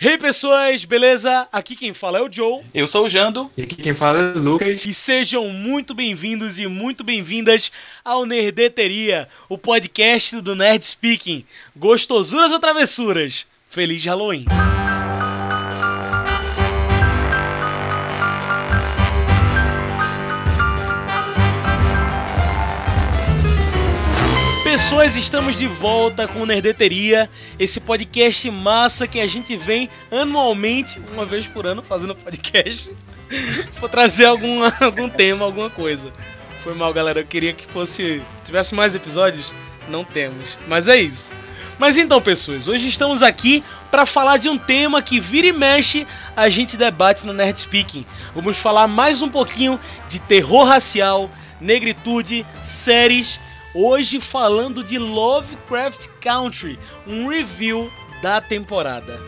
Hey pessoas, beleza? Aqui quem fala é o Joe. Eu sou o Jando. E aqui quem fala é o Lucas. E sejam muito bem-vindos e muito bem-vindas ao Nerdeteria, o podcast do Nerd Speaking. Gostosuras ou travessuras? Feliz Halloween! Pessoas, estamos de volta com o Nerdeteria, esse podcast massa que a gente vem anualmente, uma vez por ano, fazendo podcast, for trazer algum, algum tema, alguma coisa. Foi mal, galera, eu queria que fosse, tivesse mais episódios, não temos, mas é isso. Mas então, pessoas, hoje estamos aqui para falar de um tema que vira e mexe a gente debate no Nerd Speaking. Vamos falar mais um pouquinho de terror racial, negritude, séries Hoje falando de Lovecraft Country, um review da temporada.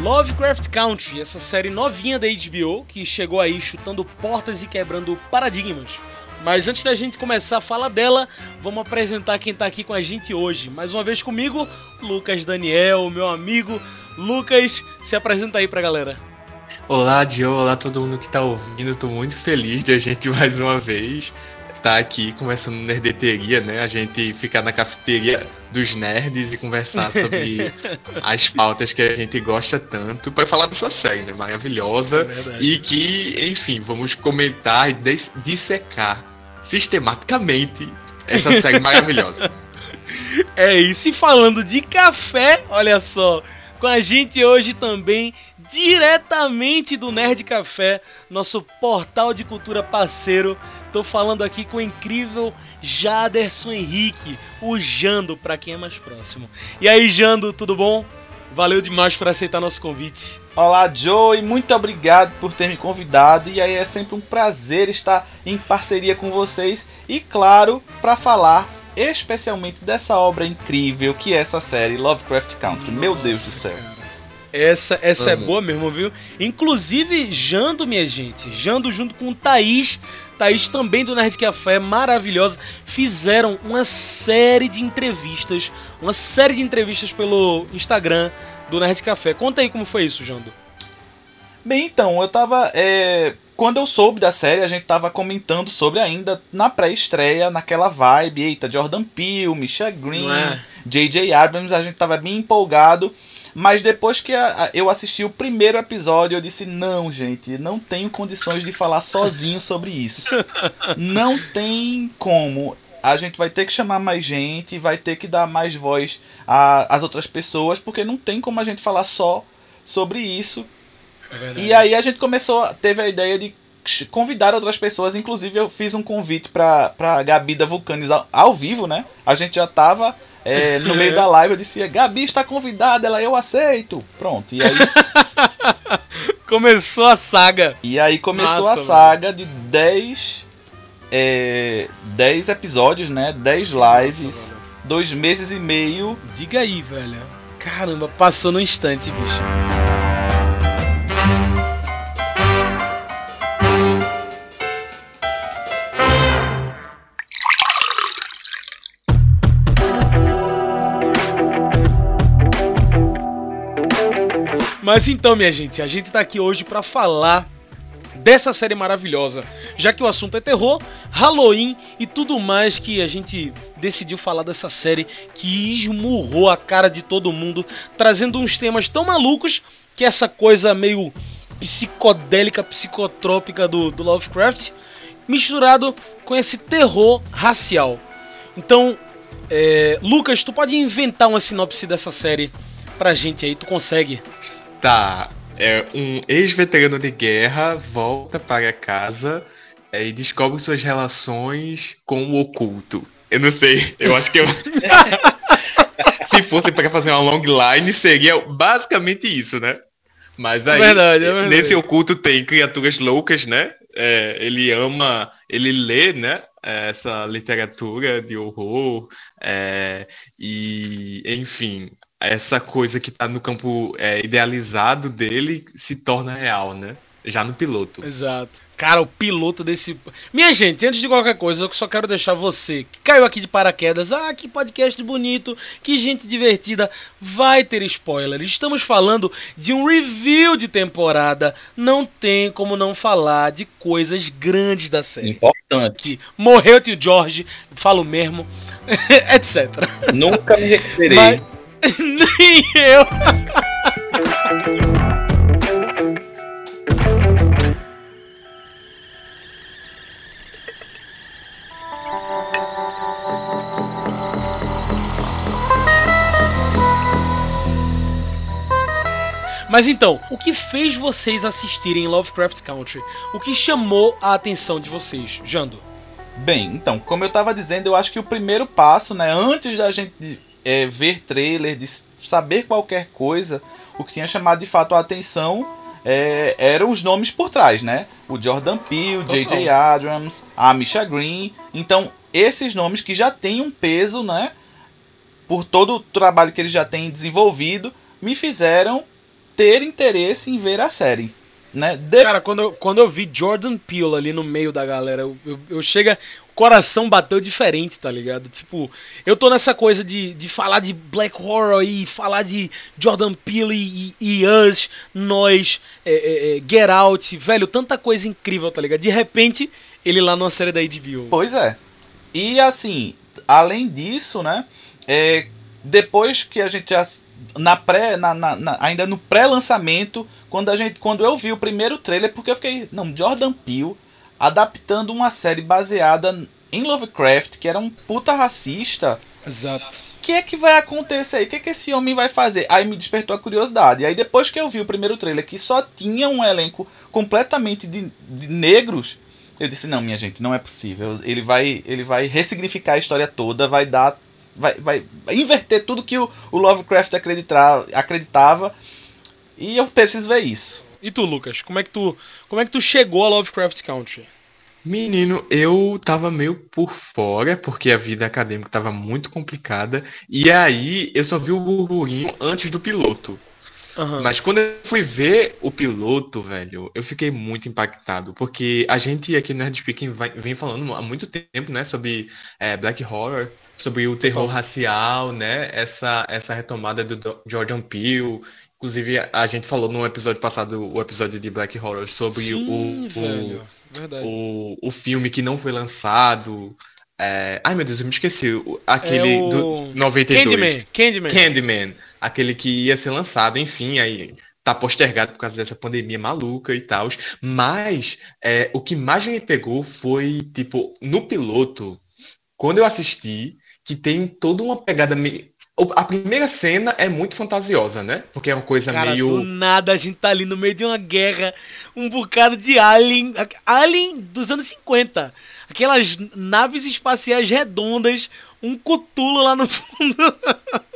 Lovecraft Country, essa série novinha da HBO que chegou aí chutando portas e quebrando paradigmas. Mas antes da gente começar a falar dela, vamos apresentar quem está aqui com a gente hoje. Mais uma vez comigo, Lucas Daniel, meu amigo. Lucas, se apresenta aí pra galera. Olá, Dio, olá todo mundo que tá ouvindo. Tô muito feliz de a gente mais uma vez tá aqui conversando nerdeteria, né? A gente ficar na cafeteria dos nerds e conversar sobre as pautas que a gente gosta tanto para falar dessa série, né? Maravilhosa é e que, enfim, vamos comentar e dissecar sistematicamente essa série maravilhosa. É isso. E falando de café, olha só, com a gente hoje também diretamente do Nerd Café, nosso portal de cultura parceiro. Tô falando aqui com o incrível Jaderson Henrique, o Jando, para quem é mais próximo. E aí, Jando, tudo bom? Valeu demais por aceitar nosso convite. Olá, Joe, e muito obrigado por ter me convidado. E aí é sempre um prazer estar em parceria com vocês e, claro, para falar especialmente dessa obra incrível que é essa série Lovecraft Country. Nossa, Meu Deus do céu. Cara. Essa, essa é boa mesmo, viu? Inclusive, Jando, minha gente, Jando junto com Thaís, Thaís também do Nerd Café, maravilhosa, fizeram uma série de entrevistas, uma série de entrevistas pelo Instagram do Nerd Café. Conta aí como foi isso, Jando. Bem, então, eu tava. É... Quando eu soube da série, a gente tava comentando sobre ainda na pré-estreia, naquela vibe, eita, Jordan Peele, Michelle Green, J.J. É? Abrams, a gente tava bem empolgado. Mas depois que a, eu assisti o primeiro episódio, eu disse: não, gente, não tenho condições de falar sozinho sobre isso. Não tem como. A gente vai ter que chamar mais gente, vai ter que dar mais voz às outras pessoas, porque não tem como a gente falar só sobre isso. É e aí a gente começou, teve a ideia de convidar outras pessoas, inclusive eu fiz um convite para pra Gabi da Vulcanes ao, ao vivo, né? A gente já tava é, no meio da live eu disse, Gabi está convidada, ela, eu aceito. Pronto, e aí... começou a saga. E aí começou Nossa, a saga mano. de 10 é, 10 episódios, né? 10 lives, Nossa, dois meses e meio. Diga aí, velho. Caramba, passou no instante, bicho. Mas então, minha gente, a gente tá aqui hoje para falar dessa série maravilhosa. Já que o assunto é terror, Halloween e tudo mais que a gente decidiu falar dessa série que esmurrou a cara de todo mundo, trazendo uns temas tão malucos que essa coisa meio psicodélica, psicotrópica do, do Lovecraft, misturado com esse terror racial. Então, é, Lucas, tu pode inventar uma sinopse dessa série pra gente aí, tu consegue? Tá. É, um ex-veterano de guerra volta para casa é, e descobre suas relações com o oculto. Eu não sei, eu acho que eu. Se fosse para fazer uma long line, seria basicamente isso, né? Mas aí, verdade, é verdade. nesse oculto tem criaturas loucas, né? É, ele ama, ele lê, né? Essa literatura de horror. É, e, enfim, essa coisa que está no campo é, idealizado dele se torna real, né? já no piloto. Exato. Cara, o piloto desse. Minha gente, antes de qualquer coisa, eu só quero deixar você que caiu aqui de paraquedas. Ah, que podcast bonito, que gente divertida. Vai ter spoiler. Estamos falando de um review de temporada. Não tem como não falar de coisas grandes da série. Importante. morreu o tio George, falo mesmo, etc. Nunca me recuperei. Mas... Nem eu. Mas então, o que fez vocês assistirem Lovecraft Country? O que chamou a atenção de vocês, Jando? Bem, então, como eu tava dizendo, eu acho que o primeiro passo, né, antes da gente é, ver trailer, de saber qualquer coisa, o que tinha chamado de fato a atenção é, eram os nomes por trás, né? O Jordan Peele, J.J. Abrams, a Misha Green. Então, esses nomes que já têm um peso, né? Por todo o trabalho que eles já têm desenvolvido, me fizeram ter interesse em ver a série. Né? De... Cara, quando eu, quando eu vi Jordan Peele ali no meio da galera, eu, eu, eu chega. Coração bateu diferente, tá ligado? Tipo, eu tô nessa coisa de, de falar de Black Horror e falar de Jordan Peele e, e, e Us, nós, é, é, é, Get Out, velho, tanta coisa incrível, tá ligado? De repente, ele lá numa série da HBO. Pois é. E assim, além disso, né? É, depois que a gente já na pré, na, na, na ainda no pré-lançamento, quando a gente, quando eu vi o primeiro trailer, porque eu fiquei, não, Jordan Peele adaptando uma série baseada em Lovecraft, que era um puta racista. Exato. O que é que vai acontecer aí? O que é que esse homem vai fazer? Aí me despertou a curiosidade. E aí depois que eu vi o primeiro trailer, que só tinha um elenco completamente de, de negros, eu disse, não, minha gente, não é possível. Ele vai, ele vai ressignificar a história toda, vai dar vai, vai inverter tudo que o, o Lovecraft acreditava. E eu preciso ver isso. E tu, Lucas, como é que tu, como é que tu chegou a Lovecraft Country? Menino, eu tava meio por fora, porque a vida acadêmica tava muito complicada. E aí eu só vi o burburinho antes do piloto. Uhum. Mas quando eu fui ver o piloto, velho, eu fiquei muito impactado. Porque a gente aqui no Nerd Speaking vem falando há muito tempo, né, sobre é, Black Horror sobre o terror racial, né? Essa, essa retomada do Jordan Peele. Inclusive, a gente falou no episódio passado, o episódio de Black Horror, sobre Sim, o, o, o, o filme que não foi lançado. É... Ai meu Deus, eu me esqueci. Aquele é o... do 92. Candyman. Candyman. Candyman. Aquele que ia ser lançado, enfim, aí tá postergado por causa dessa pandemia maluca e tal. Mas é, o que mais me pegou foi, tipo, no piloto, quando eu assisti, que tem toda uma pegada meio. A primeira cena é muito fantasiosa, né? Porque é uma coisa Cara, meio. Do nada a gente tá ali no meio de uma guerra, um bocado de alien. Alien dos anos 50. Aquelas naves espaciais redondas, um cutulo lá no fundo.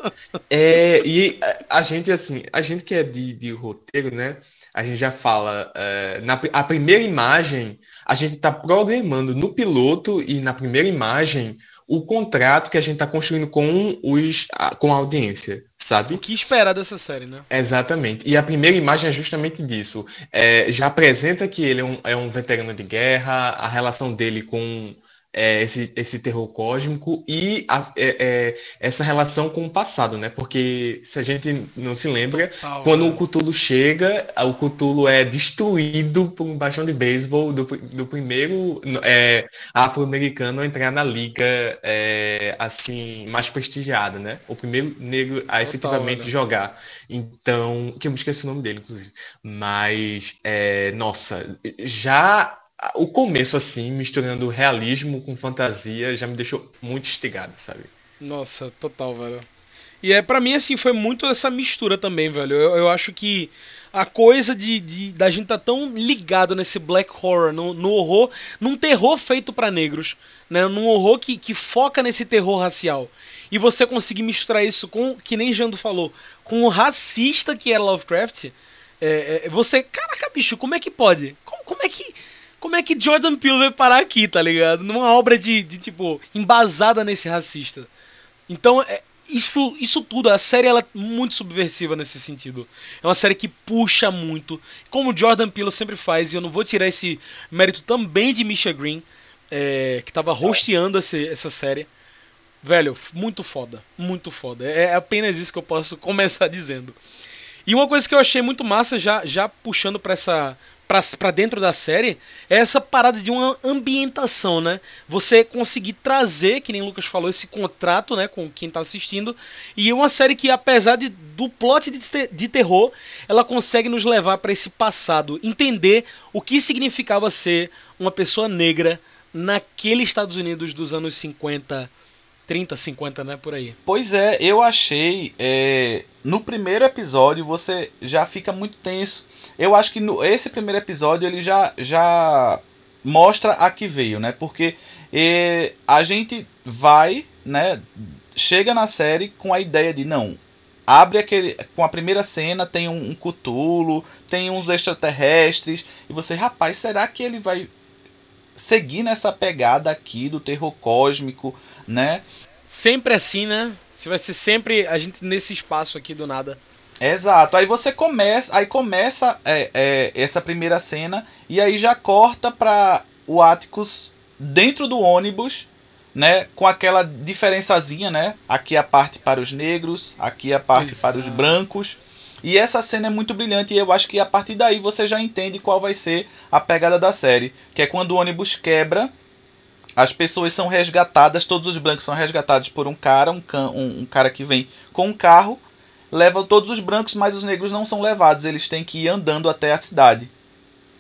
É, e a gente, assim, a gente que é de, de roteiro, né? A gente já fala. É, na, a primeira imagem, a gente tá programando no piloto e na primeira imagem o contrato que a gente está construindo com, os, com a audiência, sabe? O que esperar dessa série, né? Exatamente. E a primeira imagem é justamente disso. É, já apresenta que ele é um, é um veterano de guerra, a relação dele com é, esse, esse terror cósmico e a, é, é, essa relação com o passado, né? Porque se a gente não se lembra, Total, quando né? o Cthulhu chega, o Cthulhu é destruído por um baixão de beisebol do, do primeiro é, afro-americano a entrar na liga é, assim mais prestigiada, né? O primeiro negro a efetivamente né? jogar. Então, que eu me esqueci o nome dele, inclusive. Mas, é, nossa, já o começo, assim, misturando realismo com fantasia, já me deixou muito instigado, sabe? Nossa, total, velho. E é para mim, assim, foi muito essa mistura também, velho. Eu, eu acho que a coisa de, de da gente tá tão ligado nesse black horror, no, no horror, num terror feito para negros, né? Num horror que, que foca nesse terror racial. E você conseguir misturar isso com, que nem Jando falou, com o racista que era Lovecraft. É, é, você, caraca, bicho, como é que pode? Como, como é que como é que Jordan Peele veio parar aqui, tá ligado? Numa obra de, de tipo, embasada nesse racista. Então, é, isso, isso tudo, a série ela é muito subversiva nesse sentido. É uma série que puxa muito, como Jordan Peele sempre faz, e eu não vou tirar esse mérito também de Misha Green, é, que estava hosteando esse, essa série. Velho, muito foda, muito foda. É apenas isso que eu posso começar dizendo. E uma coisa que eu achei muito massa, já, já puxando para essa para dentro da série é essa parada de uma ambientação, né? Você conseguir trazer, que nem o Lucas falou, esse contrato, né, com quem tá assistindo. E uma série que, apesar de, do plot de, de terror, ela consegue nos levar para esse passado, entender o que significava ser uma pessoa negra naquele Estados Unidos dos anos 50, 30, 50, né? Por aí. Pois é, eu achei. É, no primeiro episódio você já fica muito tenso. Eu acho que no, esse primeiro episódio ele já, já mostra a que veio, né? Porque é, a gente vai, né? Chega na série com a ideia de não. Abre aquele. Com a primeira cena tem um, um cutulo, tem uns extraterrestres. E você, rapaz, será que ele vai seguir nessa pegada aqui do terror cósmico, né? Sempre assim, né? Você vai ser sempre a gente nesse espaço aqui do nada. Exato. Aí você começa, aí começa é, é, essa primeira cena e aí já corta para o Atticus dentro do ônibus, né? Com aquela diferençazinha, né? Aqui a parte para os negros, aqui a parte Exato. para os brancos. E essa cena é muito brilhante e eu acho que a partir daí você já entende qual vai ser a pegada da série. Que é quando o ônibus quebra, as pessoas são resgatadas, todos os brancos são resgatados por um cara, um, can, um, um cara que vem com um carro, leva todos os brancos, mas os negros não são levados, eles têm que ir andando até a cidade.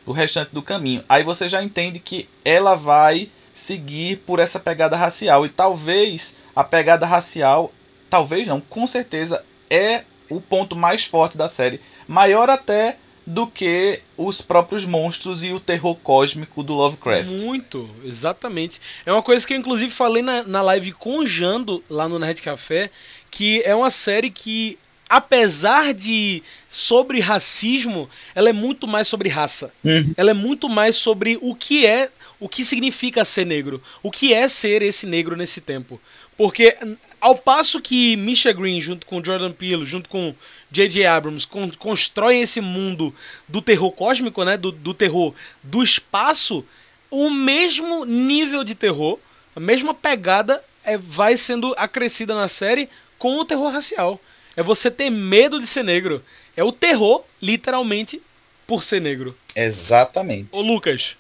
O restante do caminho. Aí você já entende que ela vai seguir por essa pegada racial. E talvez a pegada racial, talvez não, com certeza é o ponto mais forte da série. Maior até do que os próprios monstros e o terror cósmico do Lovecraft. Muito, exatamente. É uma coisa que eu inclusive falei na, na live com Jando lá no Nerd Café, que é uma série que apesar de sobre racismo, ela é muito mais sobre raça. Uhum. Ela é muito mais sobre o que é, o que significa ser negro, o que é ser esse negro nesse tempo. Porque ao passo que Misha Green, junto com Jordan Peele, junto com J.J. Abrams, con constroem esse mundo do terror cósmico, né? Do, do terror do espaço, o mesmo nível de terror, a mesma pegada é, vai sendo acrescida na série com o terror racial. É você ter medo de ser negro. É o terror, literalmente, por ser negro. Exatamente. Ô Lucas,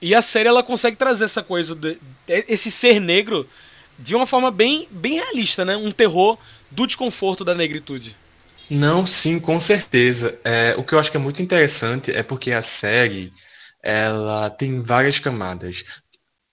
e a série ela consegue trazer essa coisa, de, esse ser negro de uma forma bem, bem realista, né? Um terror do desconforto da negritude. Não, sim, com certeza. É, o que eu acho que é muito interessante é porque a série ela tem várias camadas.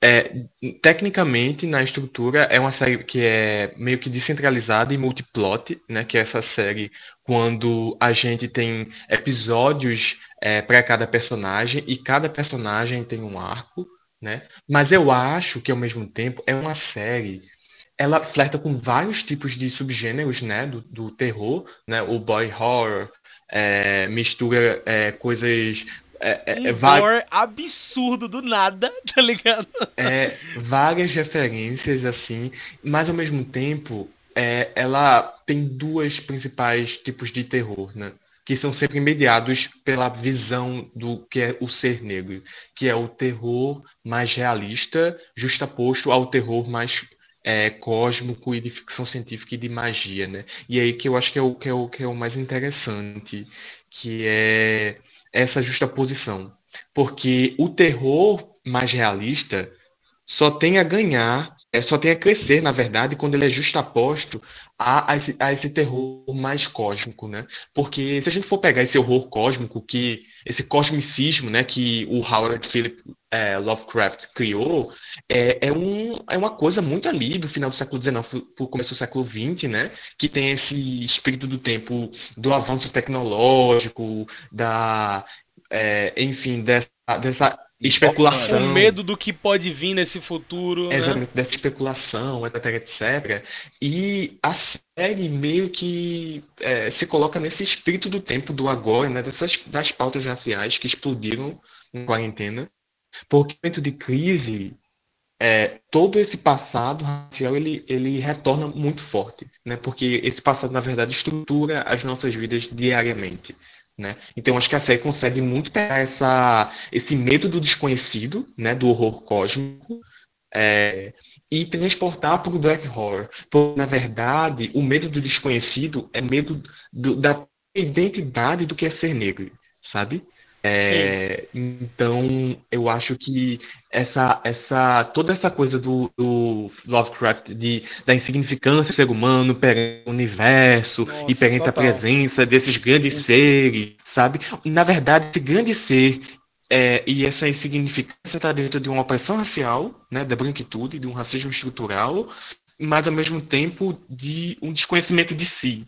É, tecnicamente, na estrutura, é uma série que é meio que descentralizada e multiplot, né? Que é essa série quando a gente tem episódios é, para cada personagem e cada personagem tem um arco né? Mas eu acho que ao mesmo tempo é uma série ela flerta com vários tipos de subgêneros, né, do, do terror, né, o boy horror, é, mistura é, coisas é, é, é absurdo do nada, tá ligado? É, várias referências assim, mas ao mesmo tempo é, ela tem duas principais tipos de terror, né? que são sempre mediados pela visão do que é o ser negro, que é o terror mais realista, justaposto ao terror mais é, cósmico e de ficção científica e de magia, né? E aí que eu acho que é o que é o, que é o mais interessante, que é essa justaposição. Porque o terror mais realista só tem a ganhar, é, só tem a crescer, na verdade, quando ele é justaposto a, a, esse, a esse terror mais cósmico, né? Porque se a gente for pegar esse horror cósmico, que esse cosmicismo, né, que o Howard Philip é, Lovecraft criou, é, é, um, é uma coisa muito ali do final do século XIX para o começo do século XX, né? Que tem esse espírito do tempo do avanço tecnológico, da, é, enfim, dessa, dessa especulação. Com medo do que pode vir nesse futuro. Né? Exatamente, dessa especulação, etc, etc. E a série meio que é, se coloca nesse espírito do tempo do agora, né? Dessas, das pautas raciais que explodiram na quarentena. Porque o momento de crise é, todo esse passado racial ele, ele retorna muito forte, né? Porque esse passado, na verdade, estrutura as nossas vidas diariamente. Né? Então acho que a série consegue muito pegar essa, esse medo do desconhecido, né, do horror cósmico, é, e transportar para o black horror. Porque, na verdade, o medo do desconhecido é medo do, da identidade do que é ser negro, sabe? É, então, eu acho que essa, essa, toda essa coisa do, do Lovecraft, de, da insignificância do ser humano perante o universo Nossa, e perante total. a presença desses grandes seres, sabe? E, na verdade, esse grande ser é, e essa insignificância está dentro de uma opressão racial, né, da branquitude, de um racismo estrutural, mas ao mesmo tempo de um desconhecimento de si,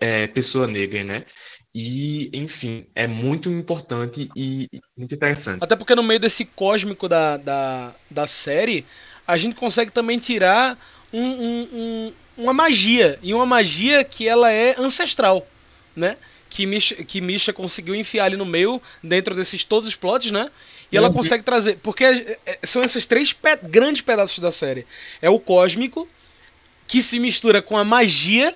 é, pessoa negra, né? E, enfim, é muito importante e muito interessante. Até porque no meio desse cósmico da, da, da série, a gente consegue também tirar um, um, um, uma magia. E uma magia que ela é ancestral, né? Que Misha, que Misha conseguiu enfiar ali no meio, dentro desses todos os plots, né? E ela uhum. consegue trazer. Porque é, é, são esses três pe grandes pedaços da série. É o cósmico, que se mistura com a magia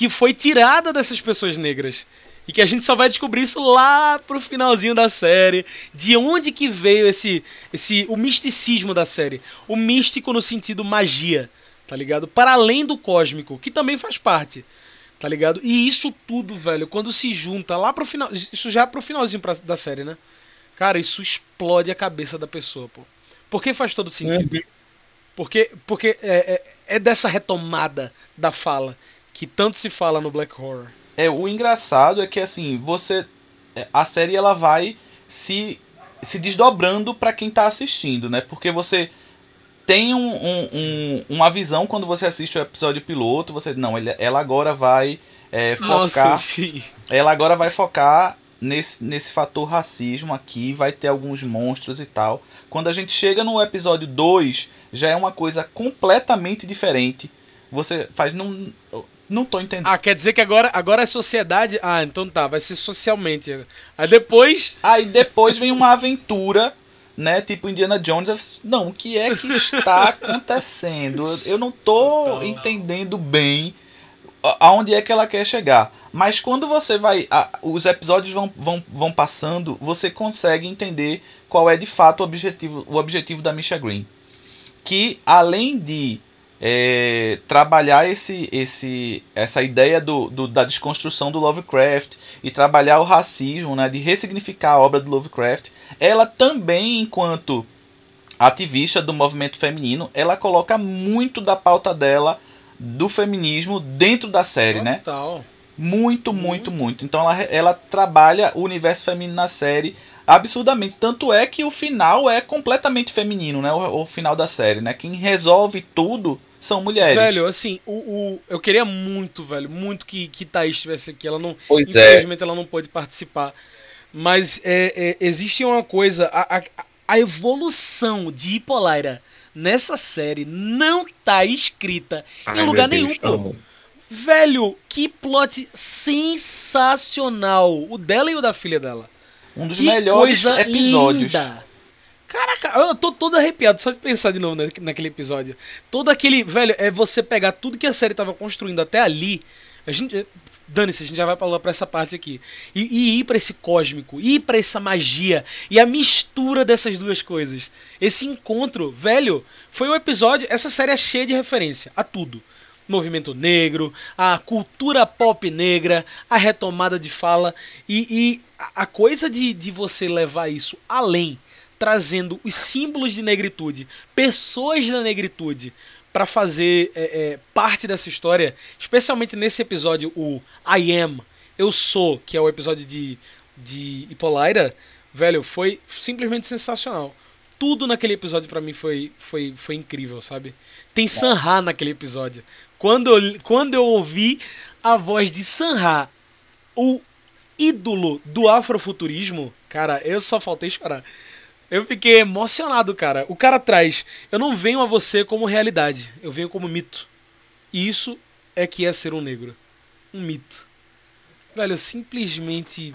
que foi tirada dessas pessoas negras. E que a gente só vai descobrir isso lá pro finalzinho da série. De onde que veio esse, esse o misticismo da série. O místico no sentido magia, tá ligado? Para além do cósmico, que também faz parte. Tá ligado? E isso tudo, velho, quando se junta lá pro final. Isso já é pro finalzinho pra, da série, né? Cara, isso explode a cabeça da pessoa, pô. Porque faz todo sentido. Uhum. Porque, porque é, é, é dessa retomada da fala que tanto se fala no Black Horror. É, o engraçado é que assim, você é, a série ela vai se se desdobrando para quem tá assistindo, né? Porque você tem um, um, um, uma visão quando você assiste o episódio piloto, você não, ela agora vai é, focar, Nossa, sim. ela agora vai focar nesse, nesse fator racismo aqui, vai ter alguns monstros e tal. Quando a gente chega no episódio 2, já é uma coisa completamente diferente. Você faz num não tô entendendo. Ah, quer dizer que agora, agora é sociedade. Ah, então tá, vai ser socialmente. Aí depois. Aí depois vem uma aventura, né? Tipo Indiana Jones. Não, o que é que está acontecendo? Eu não tô então... entendendo bem aonde é que ela quer chegar. Mas quando você vai. A, os episódios vão, vão, vão passando, você consegue entender qual é de fato o objetivo, o objetivo da Misha Green. Que além de é, trabalhar esse, esse, essa ideia do, do, da desconstrução do Lovecraft e trabalhar o racismo, né, de ressignificar a obra do Lovecraft, ela também, enquanto ativista do movimento feminino, ela coloca muito da pauta dela do feminismo dentro da série, né? Total. né? Muito, muito, muito. Então ela, ela trabalha o universo feminino na série absurdamente. Tanto é que o final é completamente feminino, né? O, o final da série, né? Quem resolve tudo são mulheres. Velho, assim, o, o, eu queria muito, velho, muito que, que Thaís estivesse aqui. Ela não, pois é. infelizmente, é. ela não pôde participar. Mas é, é, existe uma coisa, a, a, a evolução de Hippolyta nessa série não tá escrita Ai, em lugar nenhum, pô. Velho, que plot sensacional. O dela e o da filha dela. Um dos que melhores episódios. Linda. Caraca, eu tô todo arrepiado só de pensar de novo naquele episódio. Todo aquele. Velho, é você pegar tudo que a série tava construindo até ali. A gente. Dane-se, a gente já vai pra, pra essa parte aqui. E, e ir para esse cósmico, ir para essa magia. E a mistura dessas duas coisas. Esse encontro, velho, foi um episódio. Essa série é cheia de referência a tudo movimento negro, a cultura pop negra, a retomada de fala e, e a coisa de, de você levar isso além trazendo os símbolos de negritude, pessoas da negritude, para fazer é, é, parte dessa história, especialmente nesse episódio, o I Am, Eu Sou, que é o episódio de, de Hippolyta, velho, foi simplesmente sensacional. Tudo naquele episódio para mim foi, foi, foi incrível, sabe? Tem Sanha naquele episódio. Quando eu, quando eu ouvi a voz de Sanha, o ídolo do afrofuturismo, cara, eu só faltei chorar. Eu fiquei emocionado, cara. O cara traz. Eu não venho a você como realidade, eu venho como mito. E isso é que é ser um negro. Um mito. Velho, simplesmente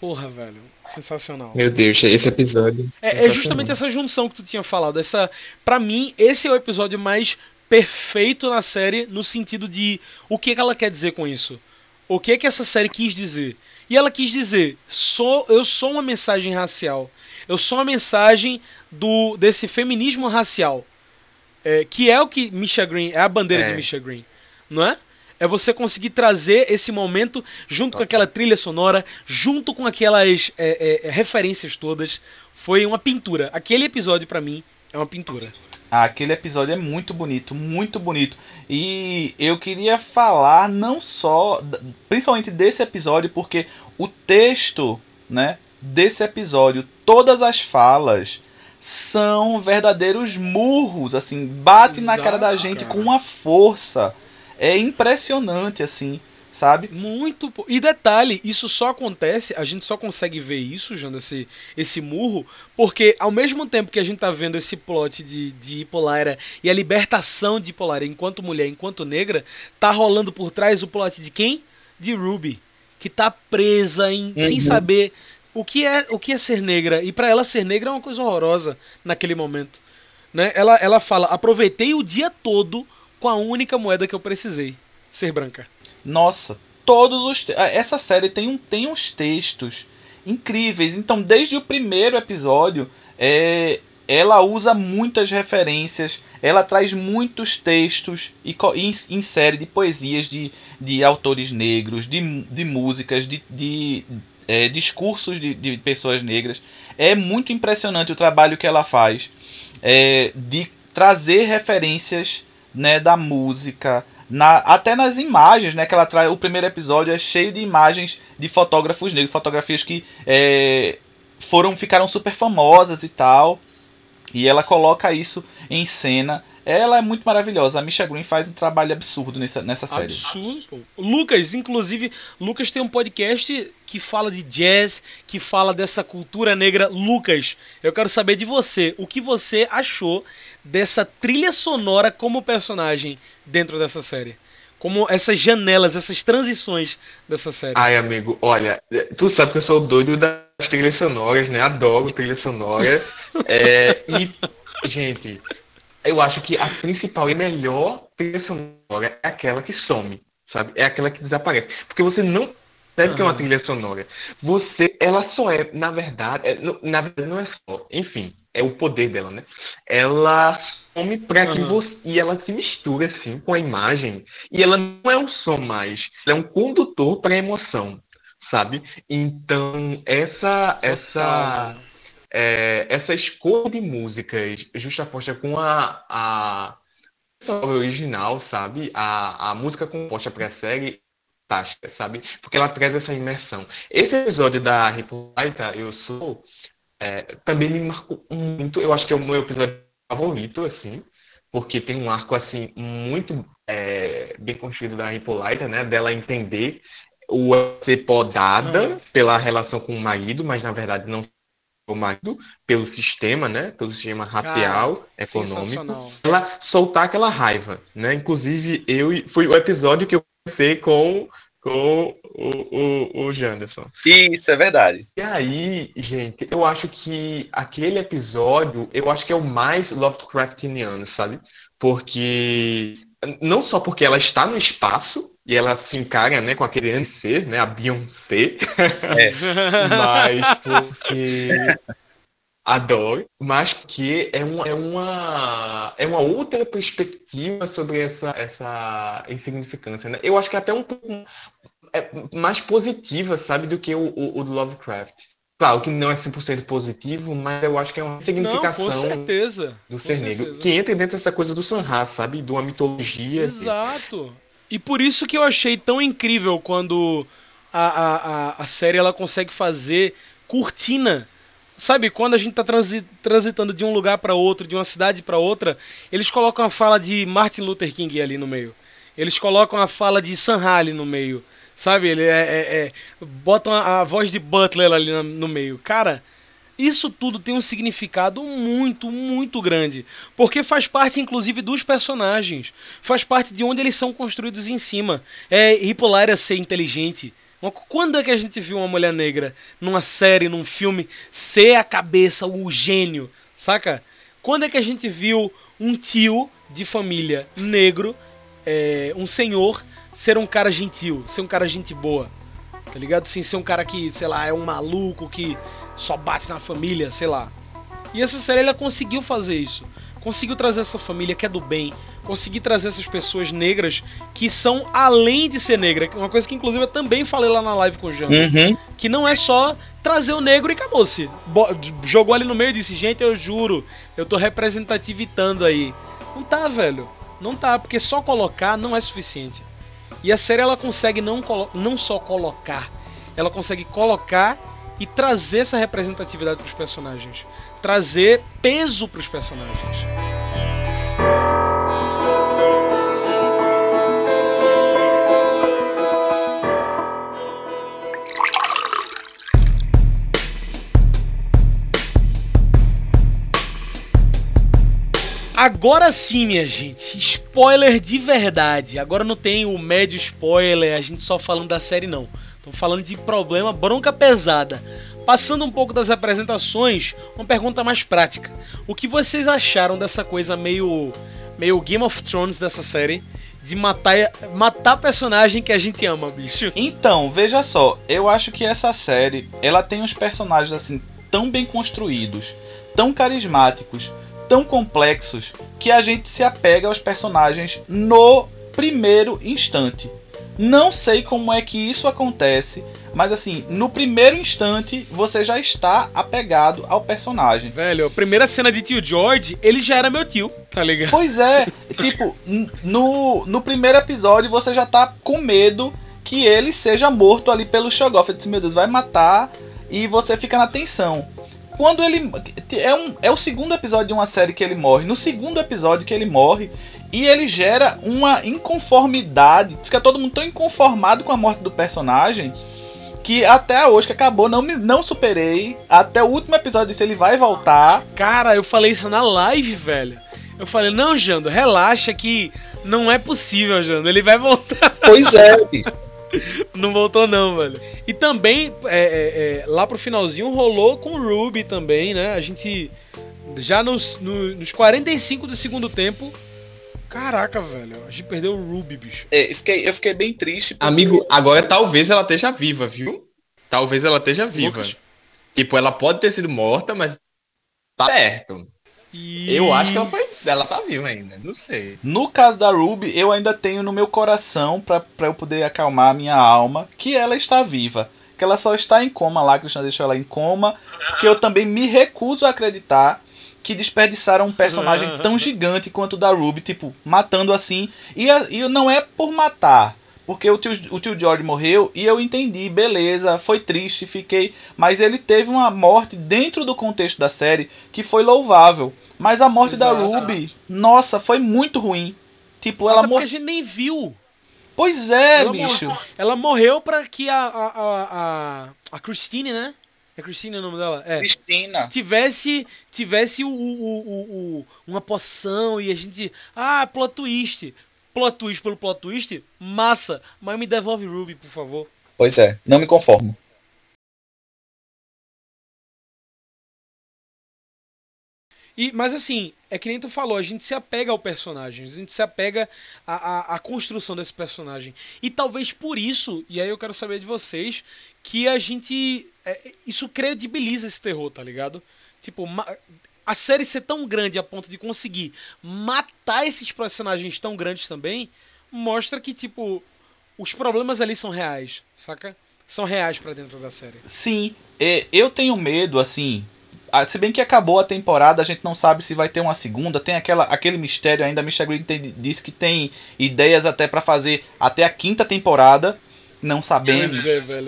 Porra, velho. Sensacional. Meu Deus, esse episódio. É, é justamente essa junção que tu tinha falado. Essa, para mim, esse é o episódio mais perfeito na série no sentido de o que, que ela quer dizer com isso. O que que essa série quis dizer? E ela quis dizer: sou, eu sou uma mensagem racial. Eu sou uma mensagem do desse feminismo racial. É, que é o que Misha Green, é a bandeira é. de Misha Green, não é? É você conseguir trazer esse momento junto com aquela trilha sonora, junto com aquelas é, é, referências todas. Foi uma pintura. Aquele episódio, para mim, é uma pintura. Aquele episódio é muito bonito, muito bonito. E eu queria falar não só, principalmente desse episódio, porque o texto, né, desse episódio, todas as falas são verdadeiros murros, assim, bate Exato, na cara da gente cara. com uma força é impressionante, assim, sabe? Muito. E detalhe, isso só acontece, a gente só consegue ver isso, Janda, esse, esse murro, porque ao mesmo tempo que a gente tá vendo esse plot de, de Hippolyta e a libertação de Hippolyta enquanto mulher, enquanto negra, tá rolando por trás o plot de quem? De Ruby, que tá presa em, uhum. sem saber o que é o que é ser negra. E para ela ser negra é uma coisa horrorosa naquele momento. Né? Ela, ela fala: aproveitei o dia todo com a única moeda que eu precisei, ser branca. Nossa, todos os essa série tem um tem uns textos incríveis. Então, desde o primeiro episódio, é, ela usa muitas referências, ela traz muitos textos e insere de poesias de, de autores negros, de, de músicas, de, de é, discursos de, de pessoas negras. É muito impressionante o trabalho que ela faz é, de trazer referências né, da música, na, até nas imagens, né, que ela traz. O primeiro episódio é cheio de imagens de fotógrafos negros, fotografias que é, foram ficaram super famosas e tal. E ela coloca isso em cena. Ela é muito maravilhosa. A Misha Green faz um trabalho absurdo nessa, nessa série. Absurdo. Lucas, inclusive, Lucas tem um podcast que fala de jazz, que fala dessa cultura negra. Lucas, eu quero saber de você. O que você achou dessa trilha sonora como personagem dentro dessa série. Como essas janelas, essas transições dessa série. Ai, amigo, olha, tu sabe que eu sou doido das trilhas sonoras, né? Adoro trilha sonora. é, e, gente, eu acho que a principal e melhor trilha sonora é aquela que some, sabe? É aquela que desaparece. Porque você não percebe que é uma trilha sonora. Você, ela só é, na verdade, é, na verdade não é só, enfim, é o poder dela, né? Ela some para que você. E ela se mistura assim com a imagem. E ela não é um som mais, ela é um condutor para a emoção, sabe? Então, essa. essa é, essa escolha de músicas justaposta com a, a original, sabe? A, a música composta para a série fantástica, sabe? Porque ela traz essa imersão. Esse episódio da Hippolyta, Eu Sou, é, também me marcou muito. Eu acho que é o meu episódio favorito, assim, porque tem um arco, assim, muito é, bem construído da Hippolyta, né? Dela entender o ser podada uhum. pela relação com o marido, mas na verdade não o marido, pelo sistema, né? Pelo sistema racial, Cara, econômico. Ela soltar aquela raiva, né? Inclusive, eu foi o episódio que eu comecei com com o, o, o Janderson. Isso, é verdade. E aí, gente, eu acho que aquele episódio, eu acho que é o mais Lovecraftiano, sabe? Porque, não só porque ela está no espaço, e ela se encara, né, com aquele ser, né, a Beyoncé, é. mas porque adoro, mas que é uma, é uma, é uma outra perspectiva sobre essa, essa insignificância, né? Eu acho que é até um pouco é mais positiva, sabe, do que o, o, o Lovecraft. Claro que não é 100% positivo, mas eu acho que é uma significação não, certeza, do ser negro. Que entra dentro dessa coisa do Sanha, sabe? De uma mitologia. Exato. E por isso que eu achei tão incrível quando a, a, a, a série ela consegue fazer cortina Sabe, quando a gente tá transi transitando de um lugar para outro, de uma cidade para outra, eles colocam a fala de Martin Luther King ali no meio. Eles colocam a fala de Sam no meio. Sabe, ele é, é, é botam a, a, voz de Butler ali no meio. Cara, isso tudo tem um significado muito, muito grande. Porque faz parte, inclusive, dos personagens. Faz parte de onde eles são construídos em cima. É Hippolyta ser inteligente Quando é que a gente viu uma mulher negra numa série, num filme, ser a cabeça, o gênio, saca? Quando é que a gente viu um tio de família negro, é, um senhor, ser um cara gentil, ser um cara gente boa? Tá ligado? Sem ser um cara que, sei lá, é um maluco que só bate na família, sei lá. E essa série ela conseguiu fazer isso. Conseguiu trazer essa família que é do bem, conseguir trazer essas pessoas negras que são além de ser negra. Uma coisa que inclusive eu também falei lá na live com o Jean. Uhum. Que não é só trazer o negro e acabou-se. Jogou ali no meio e disse, gente, eu juro, eu tô representativitando aí. Não tá, velho. Não tá, porque só colocar não é suficiente. E a série ela consegue não, não só colocar, ela consegue colocar e trazer essa representatividade para os personagens, trazer peso para os personagens. Agora sim, minha gente, spoiler de verdade. Agora não tem o médio spoiler, a gente só falando da série não. Estamos falando de problema bronca pesada. Passando um pouco das apresentações, uma pergunta mais prática. O que vocês acharam dessa coisa meio meio Game of Thrones dessa série? De matar, matar personagem que a gente ama, bicho. Então, veja só, eu acho que essa série, ela tem uns personagens assim tão bem construídos, tão carismáticos, tão complexos que a gente se apega aos personagens no primeiro instante. Não sei como é que isso acontece, mas assim, no primeiro instante você já está apegado ao personagem. Velho, a primeira cena de tio George, ele já era meu tio, tá ligado? Pois é, tipo, no, no primeiro episódio você já tá com medo que ele seja morto ali pelo Shogoff. Eu disse, meu Deus, vai matar e você fica na tensão quando ele. É, um, é o segundo episódio de uma série que ele morre. No segundo episódio que ele morre. E ele gera uma inconformidade. Fica todo mundo tão inconformado com a morte do personagem. Que até hoje que acabou, não, me, não superei. Até o último episódio disse ele vai voltar. Cara, eu falei isso na live, velho. Eu falei, não, Jando, relaxa que não é possível, Jando. Ele vai voltar. Pois é, não voltou não, velho. E também, é, é, é, lá pro finalzinho, rolou com o Ruby também, né? A gente, já nos, no, nos 45 do segundo tempo... Caraca, velho, a gente perdeu o Ruby, bicho. É, eu, fiquei, eu fiquei bem triste. Porque... Amigo, agora talvez ela esteja viva, viu? Talvez ela esteja viva. Lucas. Tipo, ela pode ter sido morta, mas tá perto. E... Eu acho que ela, foi, ela tá viva ainda, não sei. No caso da Ruby, eu ainda tenho no meu coração, para eu poder acalmar a minha alma, que ela está viva. Que ela só está em coma lá, a Krishna deixou ela em coma. Porque eu também me recuso a acreditar que desperdiçaram um personagem tão gigante quanto o da Ruby, tipo, matando assim. E, e não é por matar, porque o tio, o tio George morreu e eu entendi, beleza, foi triste, fiquei. Mas ele teve uma morte dentro do contexto da série que foi louvável. Mas a morte Exato. da Ruby, nossa, foi muito ruim. Tipo, ela morreu. a gente nem viu. Pois é, ela bicho. Mor ela morreu pra que a, a, a, a, a Christine, né? É Christine o nome dela? É. Cristina. Tivesse, tivesse o, o, o, o, uma poção e a gente. Ah, plot twist plot twist pelo plot twist, massa, mas me devolve Ruby, por favor. Pois é, não me conformo. E, mas assim, é que nem tu falou, a gente se apega ao personagem, a gente se apega à, à, à, construção desse personagem. E talvez por isso, e aí eu quero saber de vocês, que a gente. É, isso credibiliza esse terror, tá ligado? Tipo, a série ser tão grande a ponto de conseguir matar esses personagens tão grandes também, mostra que, tipo, os problemas ali são reais, saca? São reais para dentro da série. Sim, é, eu tenho medo, assim. Se bem que acabou a temporada, a gente não sabe se vai ter uma segunda. Tem aquela, aquele mistério ainda. A Misha Green tem, disse que tem ideias até para fazer até a quinta temporada. Não sabemos.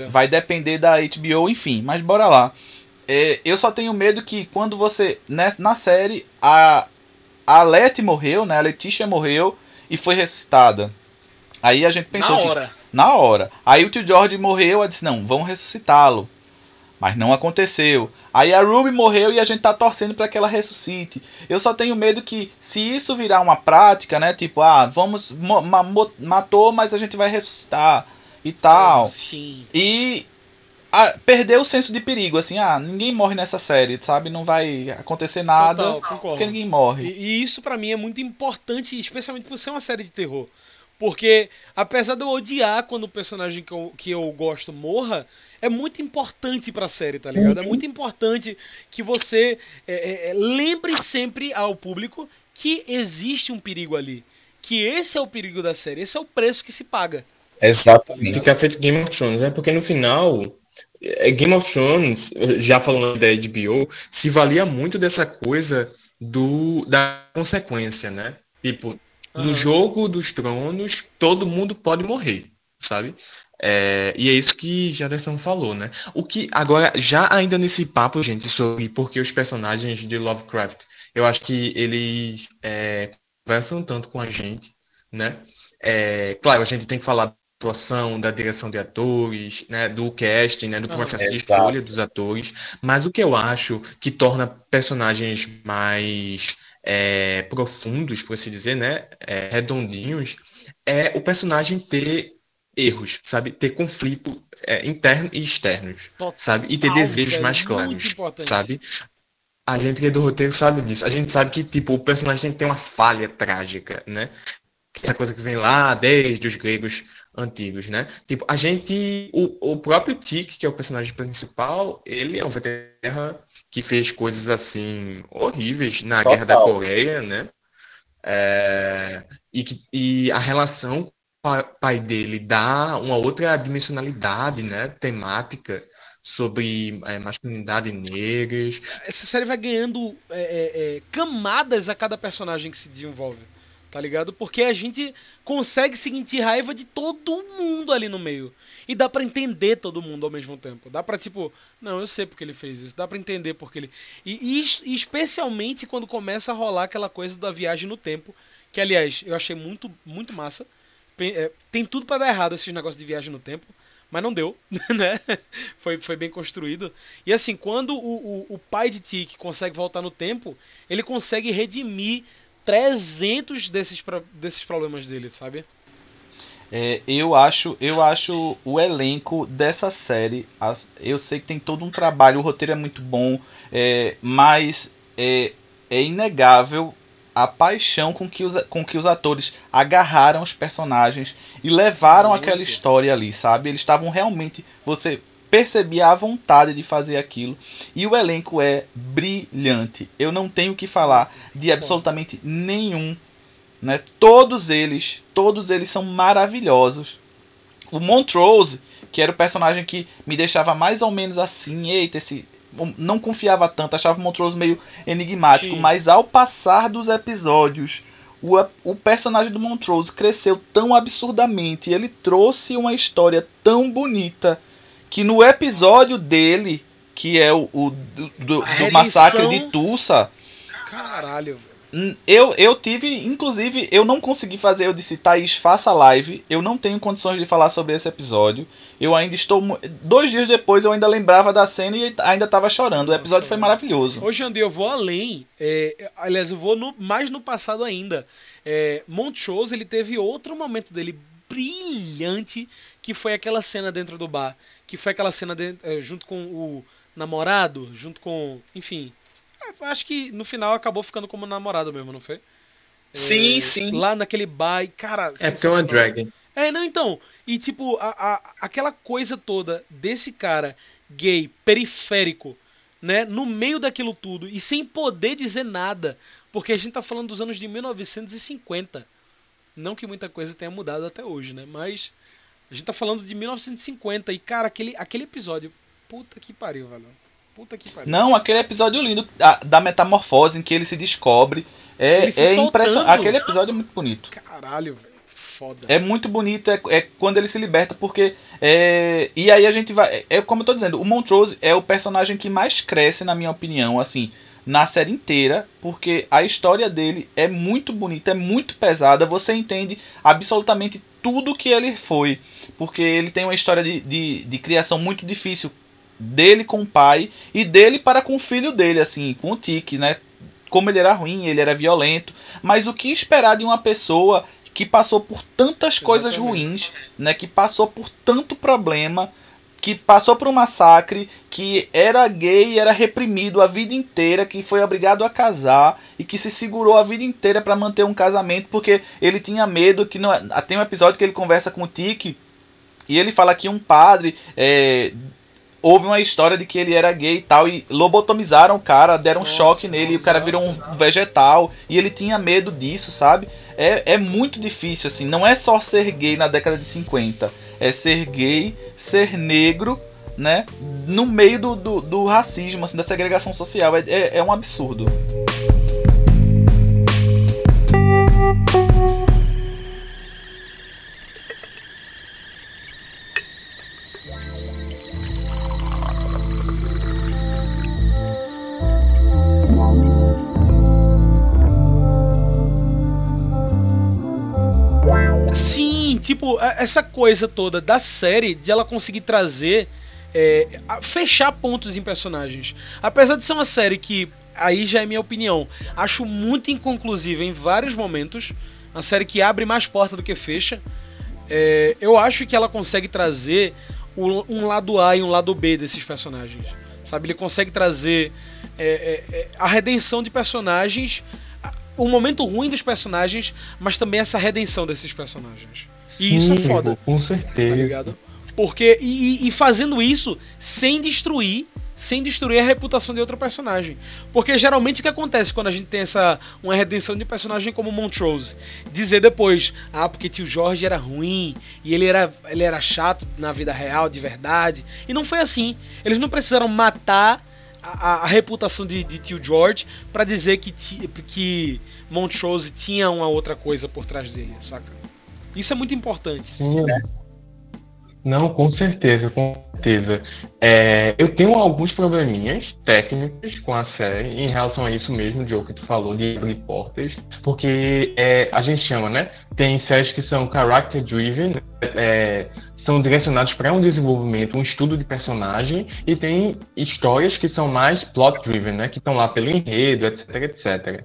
Vai depender da HBO, enfim. Mas bora lá. É, eu só tenho medo que quando você. Né, na série, a, a Letty morreu, né? A Letícia morreu e foi ressuscitada. Aí a gente pensou. Na hora. Que, na hora. Aí o tio George morreu, eu disse, não, vamos ressuscitá-lo. Mas não aconteceu. Aí a Ruby morreu e a gente tá torcendo para que ela ressuscite. Eu só tenho medo que, se isso virar uma prática, né? Tipo, ah, vamos. matou, mas a gente vai ressuscitar. e tal. Sim. E a, perdeu o senso de perigo, assim, ah, ninguém morre nessa série, sabe? Não vai acontecer nada Total, porque ninguém morre. E, e isso pra mim é muito importante, especialmente por ser uma série de terror. Porque, apesar de eu odiar quando o personagem que eu, que eu gosto morra, é muito importante pra série, tá ligado? É muito importante que você é, é, é, lembre sempre ao público que existe um perigo ali. Que esse é o perigo da série, esse é o preço que se paga. Exatamente. Fica feito Game of Thrones, né? Porque no final, é, Game of Thrones, já falando da HBO, se valia muito dessa coisa do da consequência, né? Tipo, no uhum. jogo dos tronos, todo mundo pode morrer, sabe? É, e é isso que Jaderson falou, né? O que agora, já ainda nesse papo, gente, sobre porque os personagens de Lovecraft, eu acho que eles é, conversam tanto com a gente, né? É, claro, a gente tem que falar da atuação, da direção de atores, né, do casting, né, do processo de escolha dos atores, mas o que eu acho que torna personagens mais é, profundos, por assim dizer, né, é, redondinhos, é o personagem ter erros, sabe? Ter conflito é, interno e externos, Total, sabe? E ter desejos mais claros, sabe? A gente que é do roteiro sabe disso. A gente sabe que, tipo, o personagem tem uma falha trágica, né? Essa coisa que vem lá desde os gregos antigos, né? Tipo, a gente. O, o próprio Tic, que é o personagem principal, ele é um veterano que fez coisas assim horríveis na Total. Guerra da Coreia, né? É, e, que, e a relação com o pai dele dá uma outra dimensionalidade, né? Temática sobre é, masculinidade negras. Essa série vai ganhando é, é, é camadas a cada personagem que se desenvolve tá ligado? Porque a gente consegue sentir raiva de todo mundo ali no meio. E dá para entender todo mundo ao mesmo tempo. Dá pra, tipo, não, eu sei porque ele fez isso. Dá para entender porque ele. E, e, especialmente quando começa a rolar aquela coisa da viagem no tempo. Que, aliás, eu achei muito, muito massa. É, tem tudo para dar errado esses negócios de viagem no tempo. Mas não deu, né? Foi, foi bem construído. E assim, quando o, o, o pai de Tic consegue voltar no tempo, ele consegue redimir 300 desses, desses problemas dele, sabe? É, eu acho eu acho o elenco dessa série eu sei que tem todo um trabalho o roteiro é muito bom é, mas é, é inegável a paixão com que, os, com que os atores agarraram os personagens e levaram muito. aquela história ali sabe eles estavam realmente você percebia a vontade de fazer aquilo. E o elenco é brilhante. Eu não tenho que falar de absolutamente nenhum. Né? Todos eles, todos eles são maravilhosos. O Montrose, que era o personagem que me deixava mais ou menos assim, eita, esse não confiava tanto, achava o Montrose meio enigmático, Sim. mas ao passar dos episódios, o, o personagem do Montrose cresceu tão absurdamente, ele trouxe uma história tão bonita que no episódio dele, que é o, o do, do, do massacre de Tulsa. Caralho, eu, eu tive, inclusive, eu não consegui fazer, eu disse, Thaís, faça live. Eu não tenho condições de falar sobre esse episódio. Eu ainda estou. Dois dias depois eu ainda lembrava da cena e ainda estava chorando. O episódio Nossa, foi maravilhoso. Hoje, Andy, eu vou além. É, aliás, eu vou no, mais no passado ainda. É, Montrose, ele teve outro momento dele brilhante, que foi aquela cena dentro do bar que foi aquela cena de, é, junto com o namorado, junto com. Enfim. É, acho que no final acabou ficando como namorado mesmo, não foi? Sim, é, sim. Lá naquele bar, cara. É porque é uma dragon. É, não, então. E tipo, a, a, aquela coisa toda desse cara gay, periférico, né? No meio daquilo tudo e sem poder dizer nada. Porque a gente tá falando dos anos de 1950. Não que muita coisa tenha mudado até hoje, né? Mas a gente tá falando de 1950 e, cara, aquele, aquele episódio. Puta que pariu, velho. Puta que pariu. Não, aquele episódio lindo da, da metamorfose em que ele se descobre. É, ele é impressionante. Aquele episódio é muito bonito. Caralho, velho. Foda. É muito bonito, é, é, quando ele se liberta, porque. É, e aí a gente vai. É, é como eu tô dizendo, o Montrose é o personagem que mais cresce, na minha opinião, assim na série inteira, porque a história dele é muito bonita, é muito pesada, você entende absolutamente tudo que ele foi, porque ele tem uma história de, de, de criação muito difícil dele com o pai e dele para com o filho dele, assim, com o Tique, né? Como ele era ruim, ele era violento, mas o que esperar de uma pessoa que passou por tantas Exatamente. coisas ruins, né? Que passou por tanto problema, que passou por um massacre, que era gay, era reprimido a vida inteira, que foi obrigado a casar e que se segurou a vida inteira para manter um casamento porque ele tinha medo que não é, tem um episódio que ele conversa com o Tiki e ele fala que um padre é, houve uma história de que ele era gay e tal, e lobotomizaram o cara, deram um nossa, choque nele, e o cara virou um vegetal, e ele tinha medo disso, sabe? É, é muito difícil, assim, não é só ser gay na década de 50, é ser gay, ser negro, né? No meio do, do, do racismo, assim, da segregação social, é, é, é um absurdo. Tipo, essa coisa toda da série de ela conseguir trazer. É, fechar pontos em personagens. Apesar de ser uma série que, aí já é minha opinião, acho muito inconclusiva em vários momentos. Uma série que abre mais porta do que fecha. É, eu acho que ela consegue trazer um lado A e um lado B desses personagens. Sabe? Ele consegue trazer é, é, é a redenção de personagens, o momento ruim dos personagens, mas também essa redenção desses personagens. E isso é foda. Com certeza. Tá ligado? Porque. E, e, fazendo isso sem destruir. Sem destruir a reputação de outro personagem. Porque geralmente o que acontece quando a gente tem essa. Uma redenção de personagem como Montrose? Dizer depois, ah, porque tio Jorge era ruim. E ele era, ele era chato na vida real, de verdade. E não foi assim. Eles não precisaram matar a, a, reputação de, de, tio George para dizer que, que Montrose tinha uma outra coisa por trás dele, saca? Isso é muito importante. Sim, né? Não, com certeza, com certeza. É, eu tenho alguns probleminhas técnicos com a série em relação a isso mesmo, Joe, que tu falou de abrir portas, porque é, a gente chama, né? Tem séries que são character driven, é, são direcionados para um desenvolvimento, um estudo de personagem, e tem histórias que são mais plot driven, né? Que estão lá pelo enredo, etc, etc.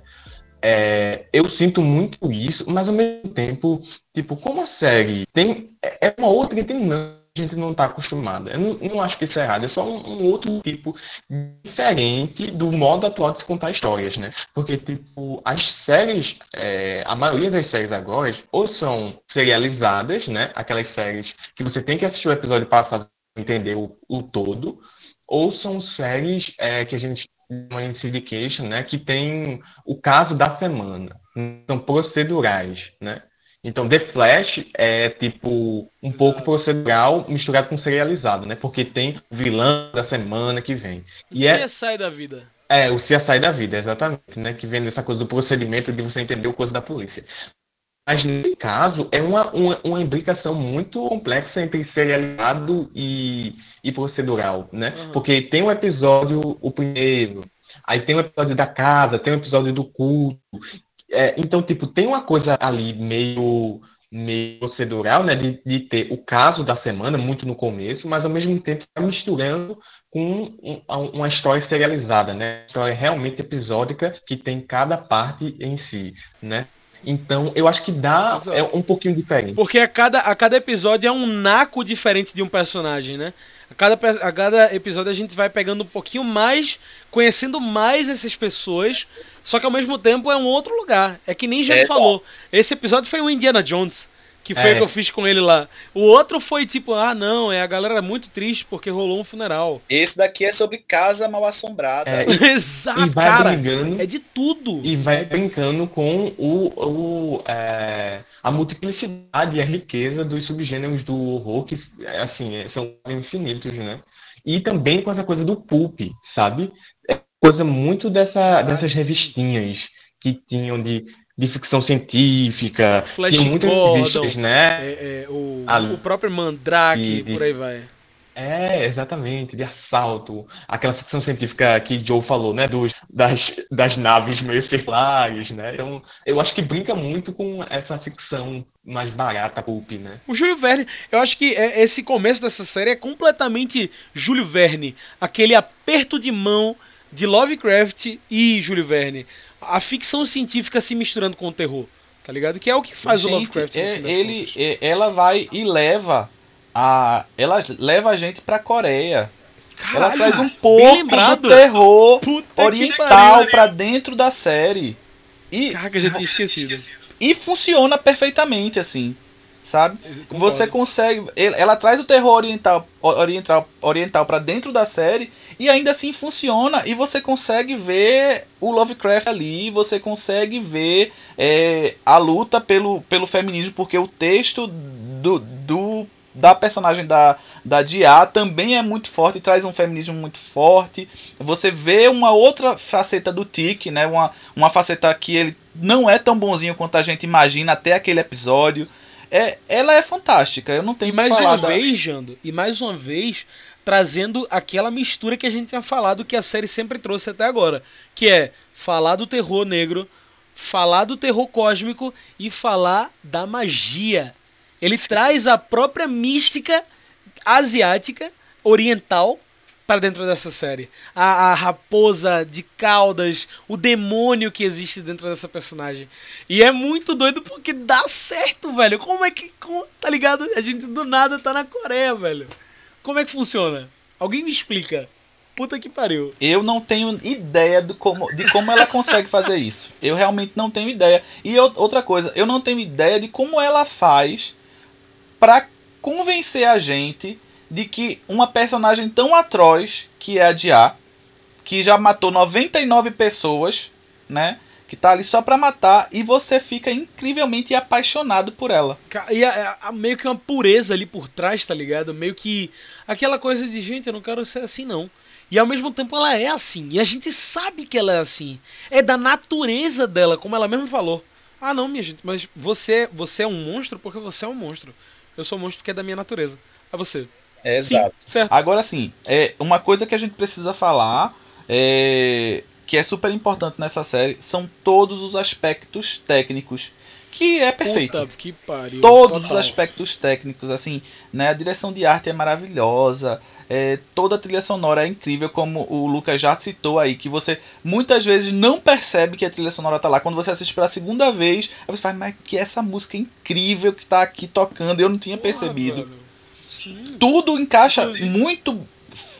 É, eu sinto muito isso, mas ao mesmo tempo, tipo, como a série tem. É, é uma outra tem gente não está acostumada. Eu não, não, acho que isso é errado, é só um, um, outro tipo diferente do modo atual de se contar histórias, né? Porque, tipo, as séries, é, a maioria das séries agora, ou são serializadas, né? Aquelas séries que você tem que assistir o episódio passado para entender o, o todo, ou são séries é, que a gente uma syndication, né, que tem o caso da semana. São procedurais, né? Então, The Flash é tipo um Exato. pouco procedural misturado com serializado, né? Porque tem o vilão da semana que vem. E o é... CSI da vida. É, o CSI da vida, exatamente, né? Que vem dessa coisa do procedimento de você entender o coisa da polícia. Mas nesse caso, é uma, uma, uma imbricação muito complexa entre serializado e, e procedural, né? Uhum. Porque tem um episódio, o primeiro, aí tem um episódio da casa, tem um episódio do culto. É, então, tipo, tem uma coisa ali meio, meio procedural, né? De, de ter o caso da semana, muito no começo, mas ao mesmo tempo tá misturando com uma história serializada, né? Uma história realmente episódica que tem cada parte em si, né? Então, eu acho que dá é um pouquinho diferente. Porque a cada, a cada episódio é um naco diferente de um personagem, né? A cada, a cada episódio a gente vai pegando um pouquinho mais, conhecendo mais essas pessoas, só que ao mesmo tempo é um outro lugar. É que nem já é, falou. Esse episódio foi o Indiana Jones que foi é. o que eu fiz com ele lá. O outro foi tipo, ah, não, é a galera muito triste porque rolou um funeral. Esse daqui é sobre casa mal assombrada. É, Exato, cara. Brincando, é de tudo. E vai é brincando com o, o é, a multiplicidade e a riqueza dos subgêneros do horror que, assim, é, são infinitos, né? E também com essa coisa do pulp, sabe? É coisa muito dessa, dessas revistinhas que tinham de de ficção científica. Flash tem muitas Gordon, revistas, né? É, é, o, o próprio Mandrake, de, por aí vai. É, exatamente, de assalto. Aquela ficção científica que Joe falou, né? Dos, das, das naves meio circulares, né? Então, eu acho que brinca muito com essa ficção mais barata, pulp, né? O Júlio Verne, eu acho que é, esse começo dessa série é completamente Júlio Verne. Aquele aperto de mão de Lovecraft e Júlio Verne a ficção científica se misturando com o terror, Tá ligado? Que é o que faz Gente, o Lovecraft. no é- ele, é- ela vai e leva a. Ela leva a gente pra Coreia. ela Caralho, traz um pouco do terror Puta oriental pariu. pra dentro da série. E, Caraca, já tinha esquecido. e funciona perfeitamente, assim. Sabe? Você consegue. Ela traz o terror oriental, oriental, oriental para dentro da série e ainda assim funciona. E você consegue ver o Lovecraft ali, você consegue ver é, a luta pelo, pelo feminismo, porque o texto do, do da personagem da, da Dia também é muito forte, traz um feminismo muito forte. Você vê uma outra faceta do Tic, né? Uma, uma faceta que ele não é tão bonzinho quanto a gente imagina até aquele episódio. É, ela é fantástica, eu não tenho E que mais falar uma da- vez, Jando, e mais uma vez, trazendo aquela mistura que a gente tinha falado que a série sempre trouxe até agora. Que é falar do terror negro, falar do terror cósmico e falar da magia. Ele traz a própria mística asiática, oriental, para dentro dessa série. A, a raposa de caudas, o demônio que existe dentro dessa personagem. E é muito doido porque dá certo, velho. Como é que. como- tá ligado? A gente do nada tá na Coreia, velho. Como é que funciona? Alguém me explica. Puta que pariu. Eu não tenho ideia do como, de como ela consegue fazer isso. Eu realmente não tenho ideia. E eu- outra coisa, eu não tenho ideia de como ela faz pra convencer a gente de que uma personagem tão atroz que é a Dia, que já matou 99 pessoas, né? Que tá ali só pra matar e você fica incrivelmente apaixonado por ela. E a- a- meio que uma pureza ali por trás, tá ligado? Meio que aquela coisa de, gente, eu não quero ser assim, não. E ao mesmo tempo ela é assim. E a gente sabe que ela é assim. É da natureza dela, como ela mesma falou. Ah, não, minha gente, mas você, você é um monstro porque você é um monstro. Eu sou um monstro porque é da minha natureza. É você. É Sim, certo. Agora sim, é uma coisa que a gente precisa falar, é, que é super importante nessa série, são todos os aspectos técnicos, que é perfeito. Puta que pariu. Todos os Total. aspectos técnicos, assim, né? A direção de arte é maravilhosa, é, toda a trilha sonora é incrível, como o Lucas já citou aí, que você muitas vezes não percebe que a trilha sonora tá lá. Quando você assiste pela segunda vez, você fala, mas que essa música incrível que tá aqui tocando, eu não tinha percebido Porra, velho. Sim. tudo encaixa Inclusive- muito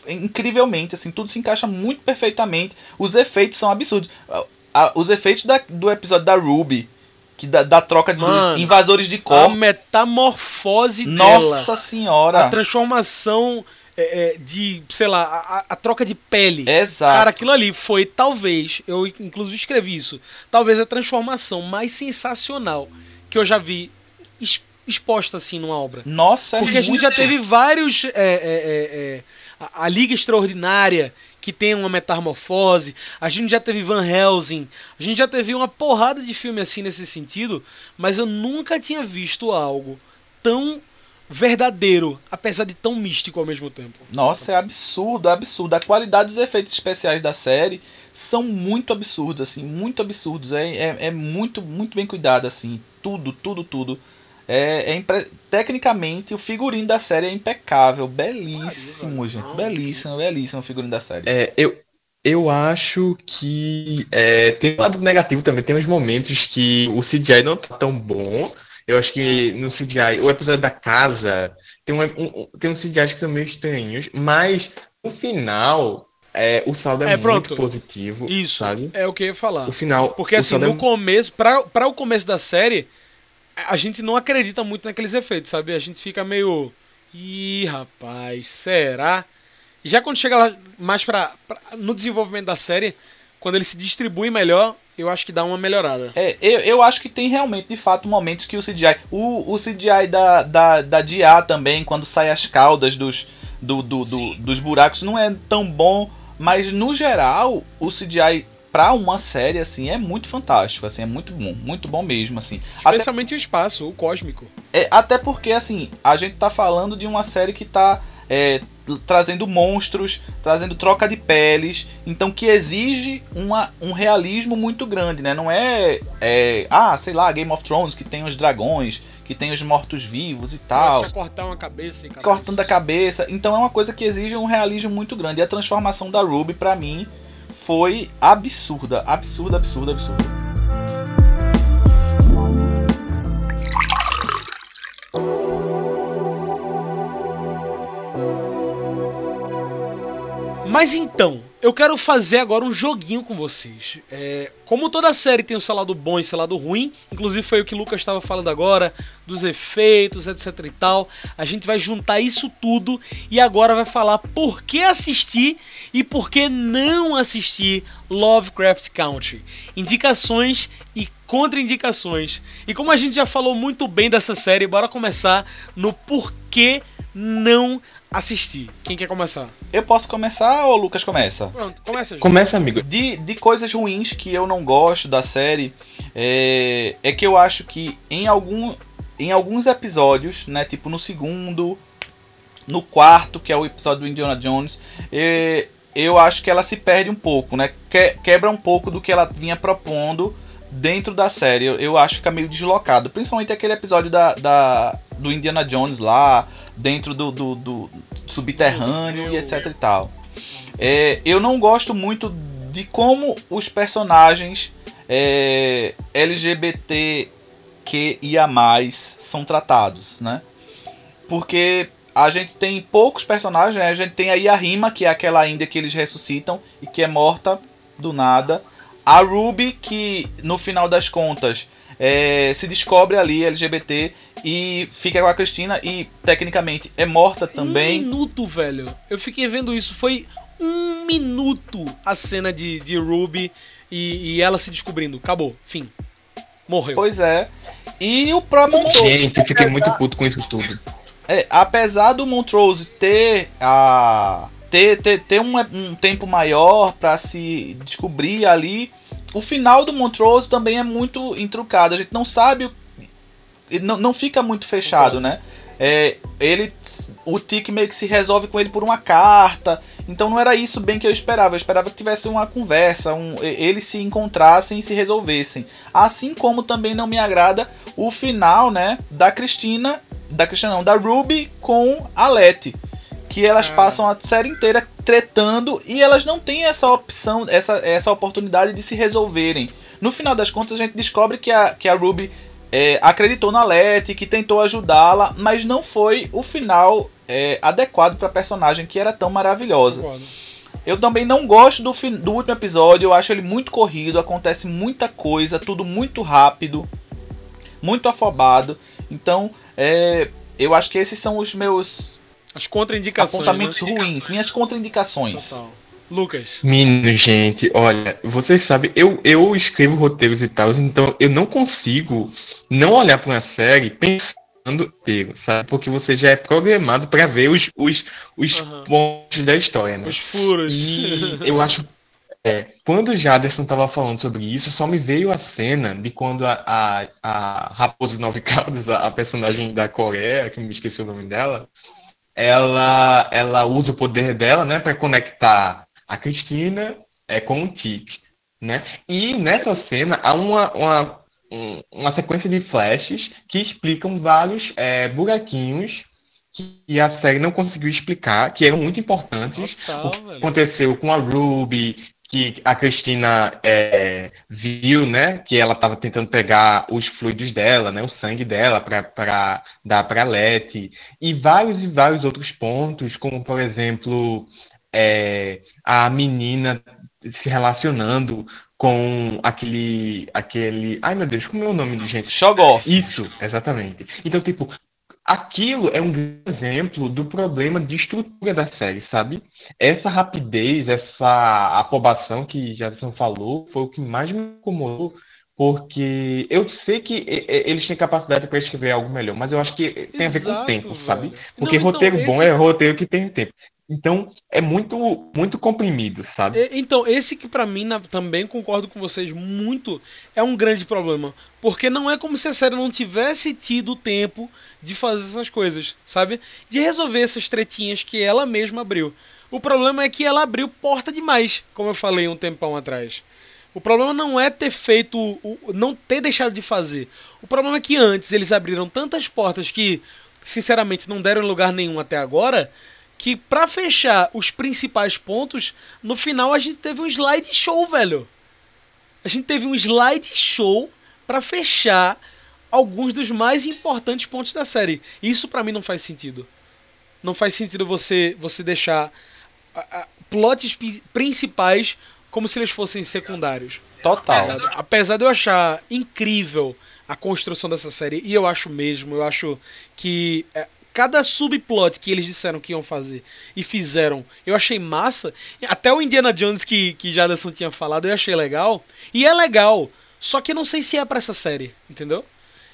incrivelmente, assim, tudo se encaixa muito perfeitamente. Os efeitos são absurdos. A- a- os efeitos da- do episódio da Ruby, que da, da troca de Mano, invasores de A corpo. metamorfose Nossa dela. senhora. A transformação é, é, de, sei lá, a, a- a troca de pele. Exato. Cara, aquilo ali foi talvez, eu inclusive escrevi isso, talvez a transformação mais sensacional que eu já vi exposta assim numa obra. Nossa, é Porque a gente já teve vários. é, é, é, é, a, a Liga Extraordinária, que tem uma metamorfose. A gente já teve Van Helsing. A gente já teve uma porrada de filme assim nesse sentido. Mas eu nunca tinha visto algo tão verdadeiro, apesar de tão místico ao mesmo tempo. Nossa, é absurdo, é absurdo. A qualidade dos efeitos especiais da série são muito absurdos, assim, muito absurdos. É, é, é muito, muito bem cuidado, assim. Tudo, tudo, tudo. É, é impre- Tecnicamente, o figurino da série é impecável. Belíssimo, gente. não. Belíssimo, belíssimo o figurino da série. É, eu, eu acho que é, tem um lado negativo também. Tem uns momentos que o CGI não tá tão bom. Eu acho que no CGI, o episódio da casa, tem um, um, tem uns CGIs que são meio estranhos, mas no final, é, o saldo é, É, pronto. muito positivo. Isso sabe? é o que eu ia falar. O final. Porque o assim, é no começo, pra, pra o começo da série, a gente não acredita muito naqueles efeitos, sabe? A gente fica meio. Ih, rapaz, será? E já quando chega lá mais pra, pra- no desenvolvimento da série, quando ele se distribui melhor, eu acho que dá uma melhorada. É, eu, eu acho que tem realmente, de fato, momentos que o CGI. O, o CGI da, da, da DA também, quando sai as caudas dos, do, do, do- dos buracos, não é tão bom. Mas no geral, o CGI pra uma série, assim, é muito fantástico. Assim, é muito bom. Muito bom mesmo, assim. Até, Especialmente o espaço, o cósmico. é, até porque, assim, a gente tá falando de uma série que tá. é, trazendo monstros, trazendo troca de peles, então que exige uma, um realismo muito grande, né? Não é, é, ah, sei lá, Game of Thrones que tem os dragões, que tem os mortos-vivos e tal, Só cortar uma cabeça e acabou. cortando a cabeça. Então é uma coisa que exige um realismo muito grande. E a transformação da Ruby pra mim foi absurda, absurda, absurda, absurda. Mas então, eu quero fazer agora um joguinho com vocês. É, como toda série tem o seu lado bom e seu lado ruim, inclusive foi o que o Lucas estava falando agora, dos efeitos, etc e tal, a gente vai juntar isso tudo e agora vai falar por que assistir e por que não assistir Lovecraft Country. Indicações e contraindicações. E como a gente já falou muito bem dessa série, bora começar no porquê não assistir. Quem quer começar? Eu posso começar ou o Lucas começa? Pronto, começa, gente. Começa, amigo. De, de coisas ruins que eu não gosto da série, é, é que eu acho que em, algum, em alguns episódios, né, tipo no segundo, no quarto, que é o episódio do Indiana Jones, é, eu acho que ela se perde um pouco, né? Que, quebra um pouco do que ela vinha propondo dentro da série. Eu, acho que fica meio deslocado. Principalmente aquele episódio da, da do Indiana Jones lá, dentro do, do, do subterrâneo e etc e tal. É, eu não gosto muito de como os personagens é, mais são tratados, né? Porque a gente tem poucos personagens, né? A gente tem aí a Rima, que é aquela índia que eles ressuscitam e que é morta do nada. A Ruby, que no final das contas é, se descobre ali LGBT e fica com a Cristina e tecnicamente é morta também. Um minuto, velho. Eu fiquei vendo isso. Foi um minuto a cena de, de Ruby e, e ela se descobrindo. Acabou. Fim. Morreu. Pois é. E o próprio Montrose. Gente, eu fiquei muito puto com isso tudo. É, apesar do Montrose ter a. ter, ter, ter um, um tempo maior para se descobrir ali. O final do Montrose também é muito intrucado. A gente não sabe não, não fica muito fechado, né? É, ele o Tic meio que se resolve com ele por uma carta então não era isso bem que eu esperava eu esperava que tivesse uma conversa um, eles se encontrassem e se resolvessem assim como também não me agrada o final né da Cristina da Cristina não da Ruby com a Letty que elas ah. passam a série inteira tretando e elas não têm essa opção essa, essa oportunidade de se resolverem no final das contas a gente descobre que a, que a Ruby é, acreditou na Letty, que tentou ajudá-la, mas não foi o final é, adequado para a personagem que era tão maravilhosa. Eu também não gosto do, do último episódio, eu acho ele muito corrido, acontece muita coisa, tudo muito rápido, muito afobado. Então, é, eu acho que esses são os meus as contraindicações, apontamentos né? ruins, minhas contraindicações. Total. Lucas. Menino, gente, olha, vocês sabem, eu, eu escrevo roteiros e tal, então eu não consigo não olhar para uma série pensando inteiro, sabe? Porque você já é programado para ver os, os, os uhum. pontos da história, né? Os furos. E eu acho. É, quando o Jaderson tava falando sobre isso, só me veio a cena de quando a, a, a Raposa Nove Caldas, a, a personagem da Coreia, que me esqueci o nome dela, ela, ela usa o poder dela, né, para conectar a Cristina é com o Tic, né? E nessa cena há uma, uma, uma sequência de flashes que explicam vários é, buraquinhos que a série não conseguiu explicar, que eram muito importantes. Total, o que velho. aconteceu com a Ruby, que a Cristina é, viu, né, que ela estava tentando pegar os fluidos dela, né, o sangue dela para dar para Letty, e vários e vários outros pontos, como por exemplo é, a menina se relacionando com aquele. aquele. Ai meu Deus, como é o nome de gente? Shogoff. Isso, exatamente. Então, tipo, aquilo é um exemplo do problema de estrutura da série, sabe? Essa rapidez, essa aprovação que Jadson falou, foi o que mais me incomodou, porque eu sei que eles têm capacidade para escrever algo melhor, mas eu acho que tem a ver com o tempo, velho. sabe? Porque Não, então, roteiro esse... bom é roteiro que tem tempo. Então é muito muito comprimido, sabe? Então esse que para mim na, também concordo com vocês muito é um grande problema, porque não é como se a série não tivesse tido tempo de fazer essas coisas, sabe? De resolver essas tretinhas que ela mesma abriu. O problema é que ela abriu porta demais, como eu falei um tempão atrás. O problema não é ter feito, não ter deixado de fazer. O problema é que antes eles abriram tantas portas que, sinceramente, não deram lugar nenhum até agora que para fechar os principais pontos, no final a gente teve um slide show, velho. A gente teve um slide show para fechar alguns dos mais importantes pontos da série. Isso para mim não faz sentido. Não faz sentido você você deixar plots principais como se eles fossem secundários. Total. Apesar, apesar de eu achar incrível a construção dessa série, e eu acho mesmo, eu acho que é, cada subplot que eles disseram que iam fazer e fizeram, eu achei massa. Até o Indiana Jones que, que Jaderson tinha falado, eu achei legal. E é legal, só que eu não sei se é para essa série, entendeu?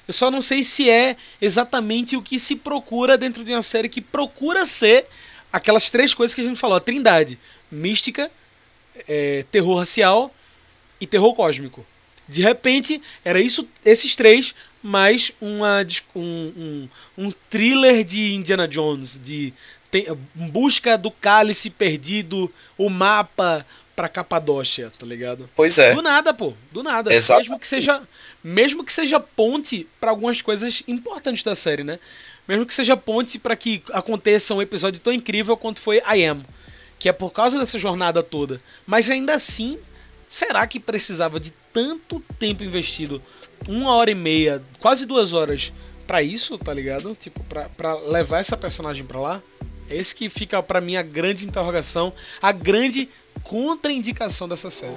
Eu só não sei se é exatamente o que se procura dentro de uma série que procura ser aquelas três coisas que a gente falou: a trindade, mística, é, terror racial e terror cósmico. De repente, era isso, esses três, mais uma, um, um, um thriller de Indiana Jones, de tem, busca do cálice perdido, o mapa pra Capadócia, tá ligado? Pois é. Do nada, pô. Do nada. Exato. Mesmo que seja, mesmo que seja ponte para algumas coisas importantes da série, né? Mesmo que seja ponte para que aconteça um episódio tão incrível quanto foi I Am, que é por causa dessa jornada toda. Mas ainda assim, será que precisava de tanto tempo investido, uma hora e meia, quase duas horas, para isso, tá ligado? Tipo, pra, pra levar essa personagem pra lá? É esse que fica para mim a grande interrogação, a grande contraindicação dessa série.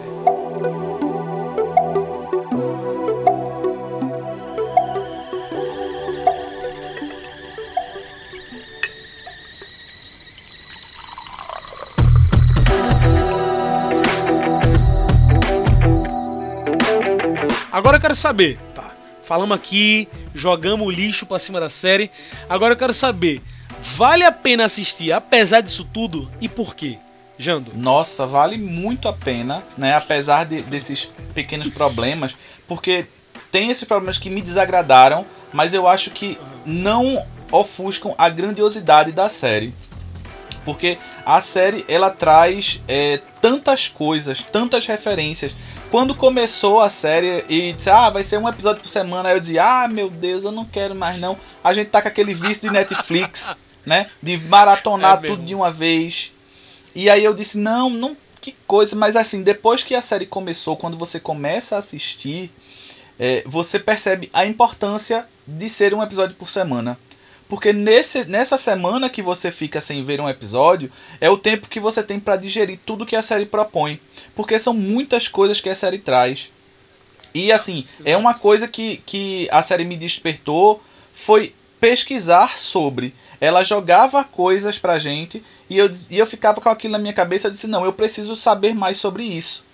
Agora eu quero saber, tá? Falamos aqui, jogamos o lixo pra cima da série. Agora eu quero saber, vale a pena assistir apesar disso tudo e por quê? Jando. Nossa, vale muito a pena, né? Apesar de, desses pequenos problemas, porque tem esses problemas que me desagradaram, mas eu acho que não ofuscam a grandiosidade da série. Porque a série ela traz é, tantas coisas, tantas referências. Quando começou a série e disse, ah, vai ser um episódio por semana, aí eu dizia, ah, meu Deus, eu não quero mais não. A gente tá com aquele vício de Netflix, né? De maratonar é tudo de uma vez. E aí eu disse, não, não, que coisa. Mas assim, depois que a série começou, quando você começa a assistir, é, você percebe a importância de ser um episódio por semana. Porque nesse, nessa semana que você fica sem ver um episódio, é o tempo que você tem para digerir tudo que a série propõe. Porque são muitas coisas que a série traz. E assim, Exato. é uma coisa que, que a série me despertou foi pesquisar sobre. Ela jogava coisas pra gente e eu, e eu ficava com aquilo na minha cabeça e disse, não, eu preciso saber mais sobre isso.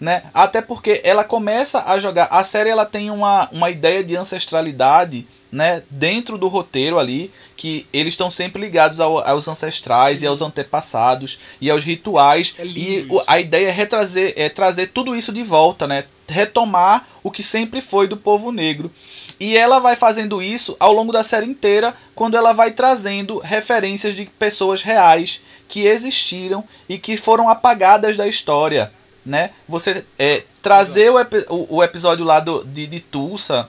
Né? Até porque ela começa a jogar. A série ela tem uma, uma ideia de ancestralidade né, dentro do roteiro ali, que eles estão sempre ligados ao, aos ancestrais e aos antepassados e aos rituais. É e a ideia é retrazer, é trazer tudo isso de volta, né? Retomar o que sempre foi do povo negro. E ela vai fazendo isso ao longo da série inteira, quando ela vai trazendo referências de pessoas reais que existiram e que foram apagadas da história. Né? Você é, trazer o, o, o episódio lá do, de, de Tulsa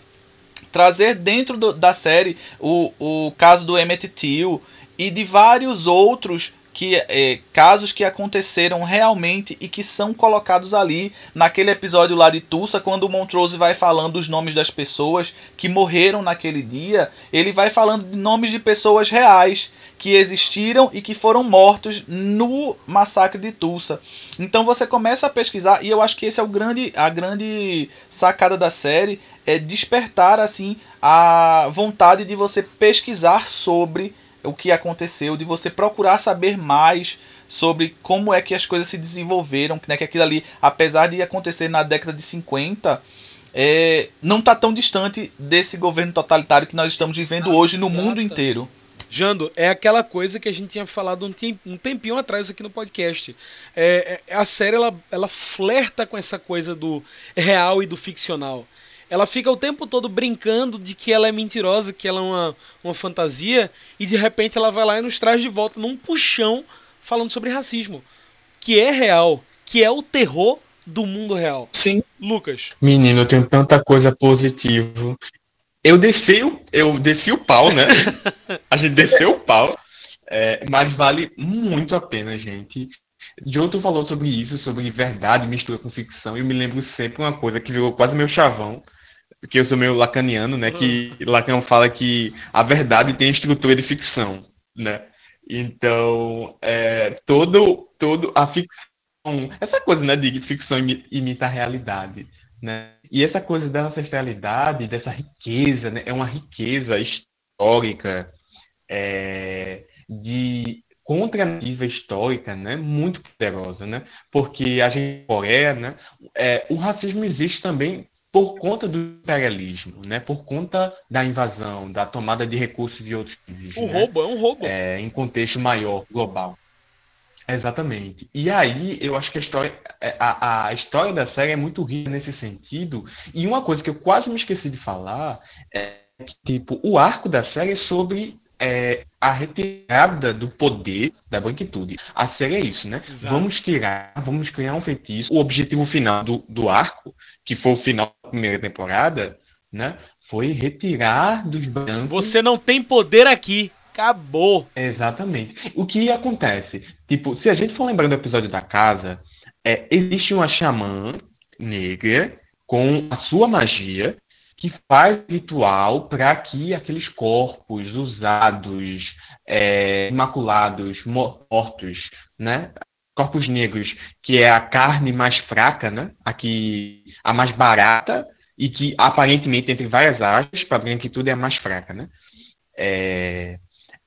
trazer dentro do, da série o, o caso do Emmett Till e de vários outros que é, casos que aconteceram realmente e que são colocados ali naquele episódio lá de Tulsa, quando o Montrose vai falando os nomes das pessoas que morreram naquele dia, ele vai falando de nomes de pessoas reais que existiram e que foram mortos no massacre de Tulsa. Então você começa a pesquisar e eu acho que esse é o grande a grande sacada da série é despertar assim a vontade de você pesquisar sobre o que aconteceu, de você procurar saber mais sobre como é que as coisas se desenvolveram, né, que aquilo ali, apesar de acontecer na década de 50, é, não está tão distante desse governo totalitário que nós estamos vivendo hoje no mundo inteiro. Jando, é aquela coisa que a gente tinha falado um, um tempinho atrás aqui no podcast. É, é, a série ela, ela flerta com essa coisa do real e do ficcional. Ela fica o tempo todo brincando de que ela é mentirosa, que ela é uma, uma fantasia, e de repente ela vai lá e nos traz de volta num puxão falando sobre racismo. Que é real, que é o terror do mundo real. Sim. Lucas. Menino, eu tenho tanta coisa positiva. Eu desci o, eu desci o pau, né? a gente desceu o pau. É, mas vale muito a pena, gente. Joe, tu falou sobre isso, sobre verdade, mistura com ficção. E eu me lembro sempre uma coisa que virou quase meu chavão porque eu sou meio lacaniano, né? Que hum. Lacan fala que a verdade tem estrutura de ficção, né? Então, é, todo, todo a ficção, essa coisa, né, de ficção imita a realidade, né? E essa coisa da ancestralidade, dessa riqueza, né, é uma riqueza histórica, é, de contranativa histórica, né, muito poderosa, né? Porque a gente Coreia, né, é, o racismo existe também por conta do imperialismo, né? Por conta da invasão, da tomada de recursos de outros países. O né? roubo, é um roubo. É, em contexto maior, global. Exatamente. E aí, eu acho que a história, é, a, a história da série é muito rica nesse sentido. E uma coisa que eu quase me esqueci de falar é que, tipo, o arco da série é sobre é, a retirada do poder da branquitude. A série é isso, né? Exato. Vamos tirar, vamos criar um feitiço. O objetivo final do, do arco, que foi o final da primeira temporada, né? Foi retirar dos brancos. Você não tem poder aqui. Acabou. Exatamente. O que acontece? Tipo, se a gente for lembrando do episódio da casa, é, existe uma xamã negra com a sua magia que faz ritual para que aqueles corpos usados, é, imaculados, mortos, né? Corpos negros, que é a carne mais fraca, né? A, que, a mais barata e que aparentemente, entre várias aspas, para a branquitude é a mais fraca, né? É,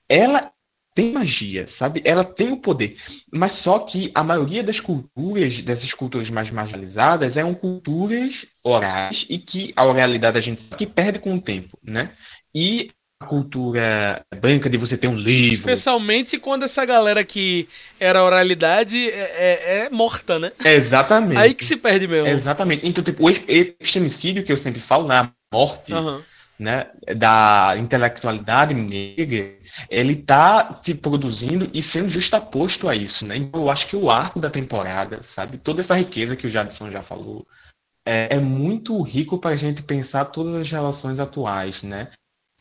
ela tem magia, sabe? Ela tem o poder. Mas só que a maioria das culturas, dessas culturas mais marginalizadas, eram culturas orais e que a oralidade a gente que perde com o tempo, né? E cultura branca de você ter um livro. Especialmente quando essa galera que era oralidade é, é, é morta, né? Exatamente. Aí que se perde mesmo. Exatamente. Então, tipo, o epistemicídio que eu sempre falo, né? A morte. Aham. né, da intelectualidade negra, ele está se produzindo e sendo justaposto a isso, né? Então, eu acho que o arco da temporada, sabe, toda essa riqueza que o Jadson já falou, é, é muito rico para a gente pensar todas as relações atuais, né?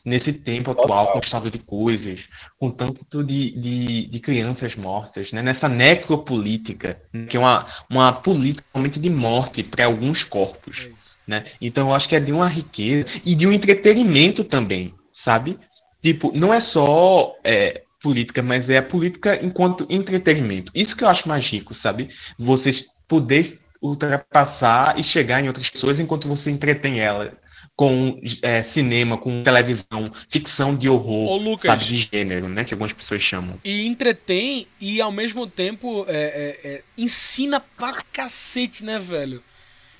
Nesse tempo atual, com o estado de coisas, com tanto de, de, de crianças mortas, né? nessa necropolítica, que é uma, uma política realmente de morte para alguns corpos. É né? Então eu acho que é de uma riqueza e de um entretenimento também, sabe? Tipo, não é só é, política, mas é a política enquanto entretenimento. Isso que eu acho mais rico, sabe? Você poder ultrapassar e chegar em outras pessoas enquanto você entretém ela com é, cinema, com televisão, ficção de horror, Ô, Lucas. sabe, de gênero, né? Que algumas pessoas chamam. E entretém e ao mesmo tempo é, é, é, ensina pra cacete, né, velho?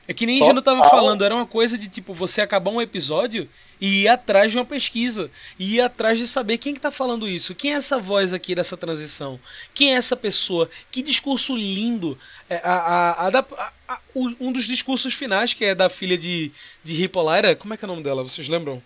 É que nem Total. Gino tava falando, era uma coisa de tipo, você acabar um episódio e ir atrás de uma pesquisa. E ir atrás de saber quem que tá falando isso. Quem é essa voz aqui dessa transição? Quem é essa pessoa? Que discurso lindo. É, a, a- a um dos discursos finais, que é da filha de, de Hippolyta. Como é que é o nome dela? Vocês lembram?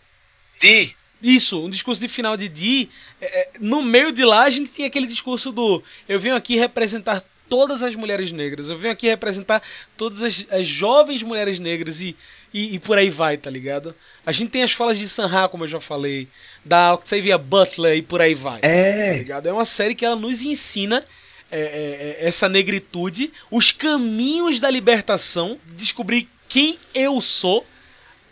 Di, Isso, um discurso de final de Di. é, é, no meio de lá a gente tinha aquele discurso do eu venho aqui representar todas as mulheres negras, eu venho aqui representar todas as, as jovens mulheres negras e, e, e por aí vai, tá ligado? A gente tem as falas de Sanha, como eu já falei, da Octavia Butler e por aí vai. Tá É, ligado? É uma série que ela nos ensina é, é, é, essa negritude, os caminhos da libertação, descobrir quem eu sou,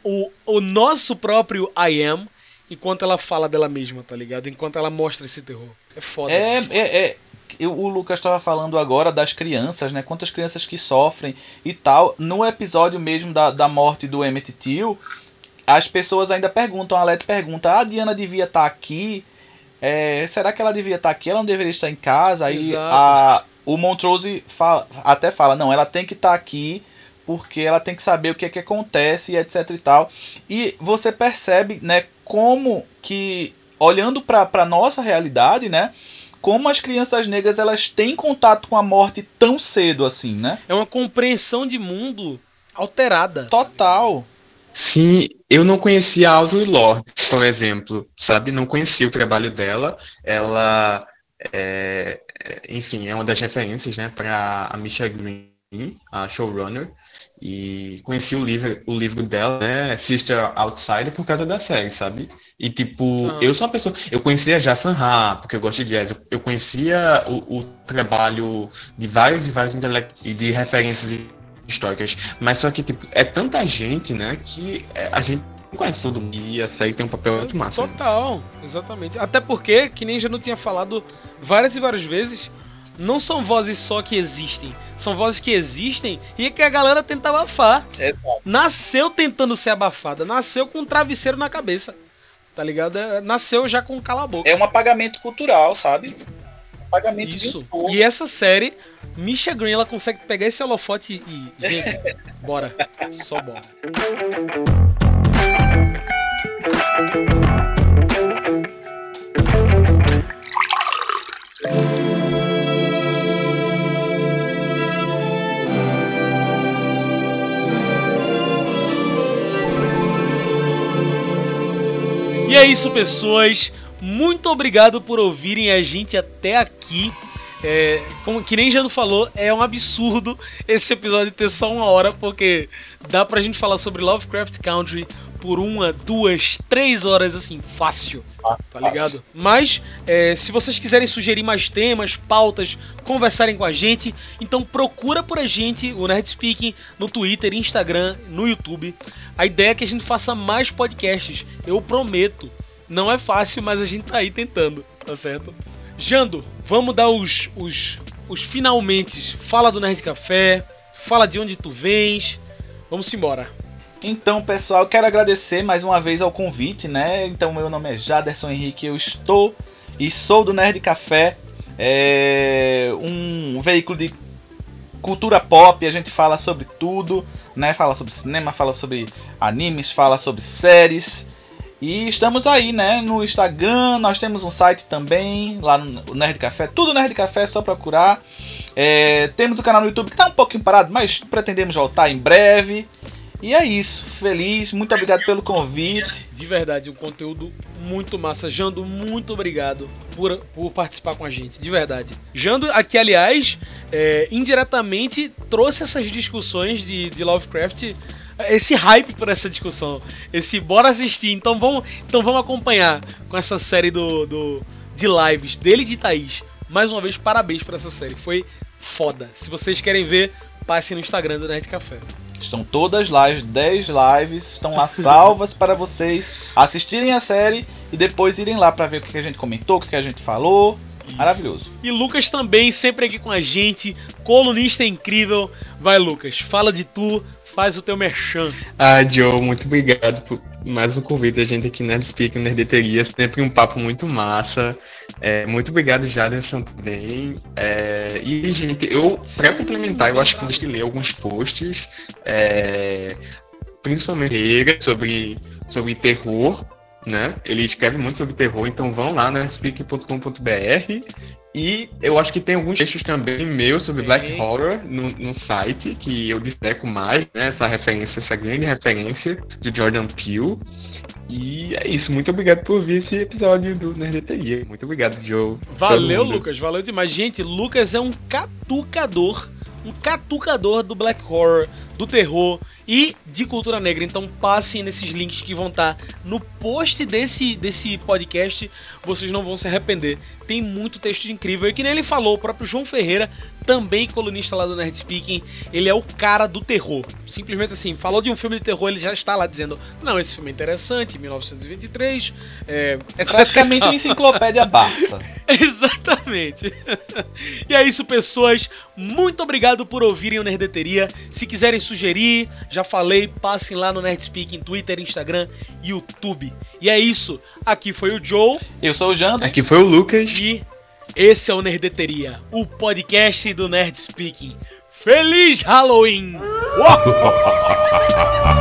o, o nosso próprio I am, enquanto ela fala dela mesma, tá ligado? Enquanto ela mostra esse terror. É foda. É, é, é. O Lucas estava falando agora das crianças, né? Quantas crianças que sofrem e tal. No episódio mesmo da, da morte do Emmett Till, as pessoas ainda perguntam, a Leti pergunta, "Ah, a Diana devia estar aqui. É, será que ela devia estar aqui? Ela não deveria estar em casa? Aí Exato. a, o Montrose fala, até fala, não, ela tem que estar aqui porque ela tem que saber o que é que acontece e etc e tal. E você percebe, né, como que olhando para para nossa realidade, né, como as crianças negras elas têm contato com a morte tão cedo assim, né? É uma compreensão de mundo alterada. Total. Sim, eu não conhecia a Audre Lorde, por exemplo, sabe? Não conhecia o trabalho dela. Ela, é, é, enfim, é uma das referências, né, para a Misha Green, a showrunner. E conheci o livro, o livro dela, né, Sister Outsider, por causa da série, sabe? E tipo, Ah. eu sou uma pessoa. Eu conhecia já Sanha, porque eu gosto de jazz. Eu, eu conhecia o, o trabalho de vários e vários intele- e de referências históricas. Mas só que, tipo, é tanta gente, né, que é, a gente conhece todo mundo. E a série tem um papel muito massa. Total, exatamente. Até porque, que nem já não tinha falado várias e várias vezes, não são vozes só que existem. São vozes que existem e que a galera tenta abafar. Exato. Nasceu tentando ser abafada. Nasceu com um travesseiro na cabeça. Tá ligado? É, Nasceu já com cala a boca. É um apagamento cultural, sabe? Apagamento de Isso. um. E essa série, Misha Green, ela consegue pegar esse holofote e. Gente, bora. Só bora. E é isso, pessoas. Muito obrigado por ouvirem a gente até aqui. É, como que nem Jano falou, é um absurdo esse episódio ter só uma hora, porque dá pra gente falar sobre Lovecraft Country por uma, duas, três horas, assim, fácil. Tá ligado? Mas, é, se vocês quiserem sugerir mais temas, pautas, conversarem com a gente, então procura por a gente, o Nerd Speaking, no Twitter, Instagram, no YouTube. A ideia é que a gente faça mais podcasts. Eu prometo. Não é fácil, mas a gente tá aí tentando, tá certo? Jando, vamos dar os, os, os finalmente. Fala do Nerd Café, fala de onde tu vens. Vamos embora. Então, pessoal, quero agradecer mais uma vez ao convite, né? Então, meu nome é Jaderson Henrique, eu estou e sou do Nerd Café, é um veículo de cultura pop, a gente fala sobre tudo, né? Fala sobre cinema, fala sobre animes, fala sobre séries. E estamos aí, né, no Instagram, nós temos um site também, lá no Nerd Café, tudo Nerd Café, é só procurar. É, temos o canal no YouTube que tá um pouquinho parado, mas pretendemos voltar em breve. E é isso, feliz, muito obrigado pelo convite. De verdade, um conteúdo muito massa. Jando, muito obrigado por, por participar com a gente, de verdade. Jando, aqui, aliás, é, indiretamente trouxe essas discussões de, de Lovecraft, esse hype por essa discussão, esse bora assistir. Então vamos, então vamos acompanhar com essa série do, do, de lives dele e de Thaís. Mais uma vez, parabéns por essa série, foi foda. Se vocês querem ver, passe no Instagram do Nerd Café. Estão todas lá, as 10 lives estão lá salvas para vocês assistirem a série e depois irem lá para ver o que a gente comentou, o que a gente falou. Maravilhoso. E Lucas também, sempre aqui com a gente, colunista incrível. Vai, Lucas, fala de tu, faz o teu merchan. Ah, Joe, muito obrigado por mais um convite a gente aqui na Speak, Nerdeteria. Sempre um papo muito massa. É, muito obrigado, Jaderson, também. É, e, gente, eu, pra complementar, eu acho que vocês ler alguns posts, é, principalmente sobre, sobre terror, né? Ele escreve muito sobre terror, então vão lá na speak.com.br e eu acho que tem alguns textos também meus sobre Black Horror no, no site, que eu destaco mais, né? Essa referência, essa grande referência de Jordan Peele. E é isso, muito obrigado por ouvir esse episódio do Nerdeteria. Muito obrigado, Joe. Valeu. Lucas, valeu demais. Gente, Lucas é um catucador, um catucador do Black Horror, do terror e de cultura negra. Então passem nesses links que vão estar no post desse, desse podcast, vocês não vão se arrepender. Tem muito texto incrível. E que nem ele falou, o próprio João Ferreira, também colunista lá do Nerd Speaking, ele é o cara do terror. Simplesmente assim, falou de um filme de terror, ele já está lá dizendo: Não, esse filme é interessante, 1923, é, etc. Praticamente uma enciclopédia Barça. Exatamente. e é isso, pessoas. Muito obrigado por ouvirem o Nerdeteria. Se quiserem sugerir, já falei, passem lá no Nerdspeak em Twitter, Instagram, YouTube. E é isso. Aqui foi o Joe Eu sou o Jando. Aqui foi o Lucas. e esse é o Nerdeteria, o podcast do Nerd Speaking. Feliz Halloween!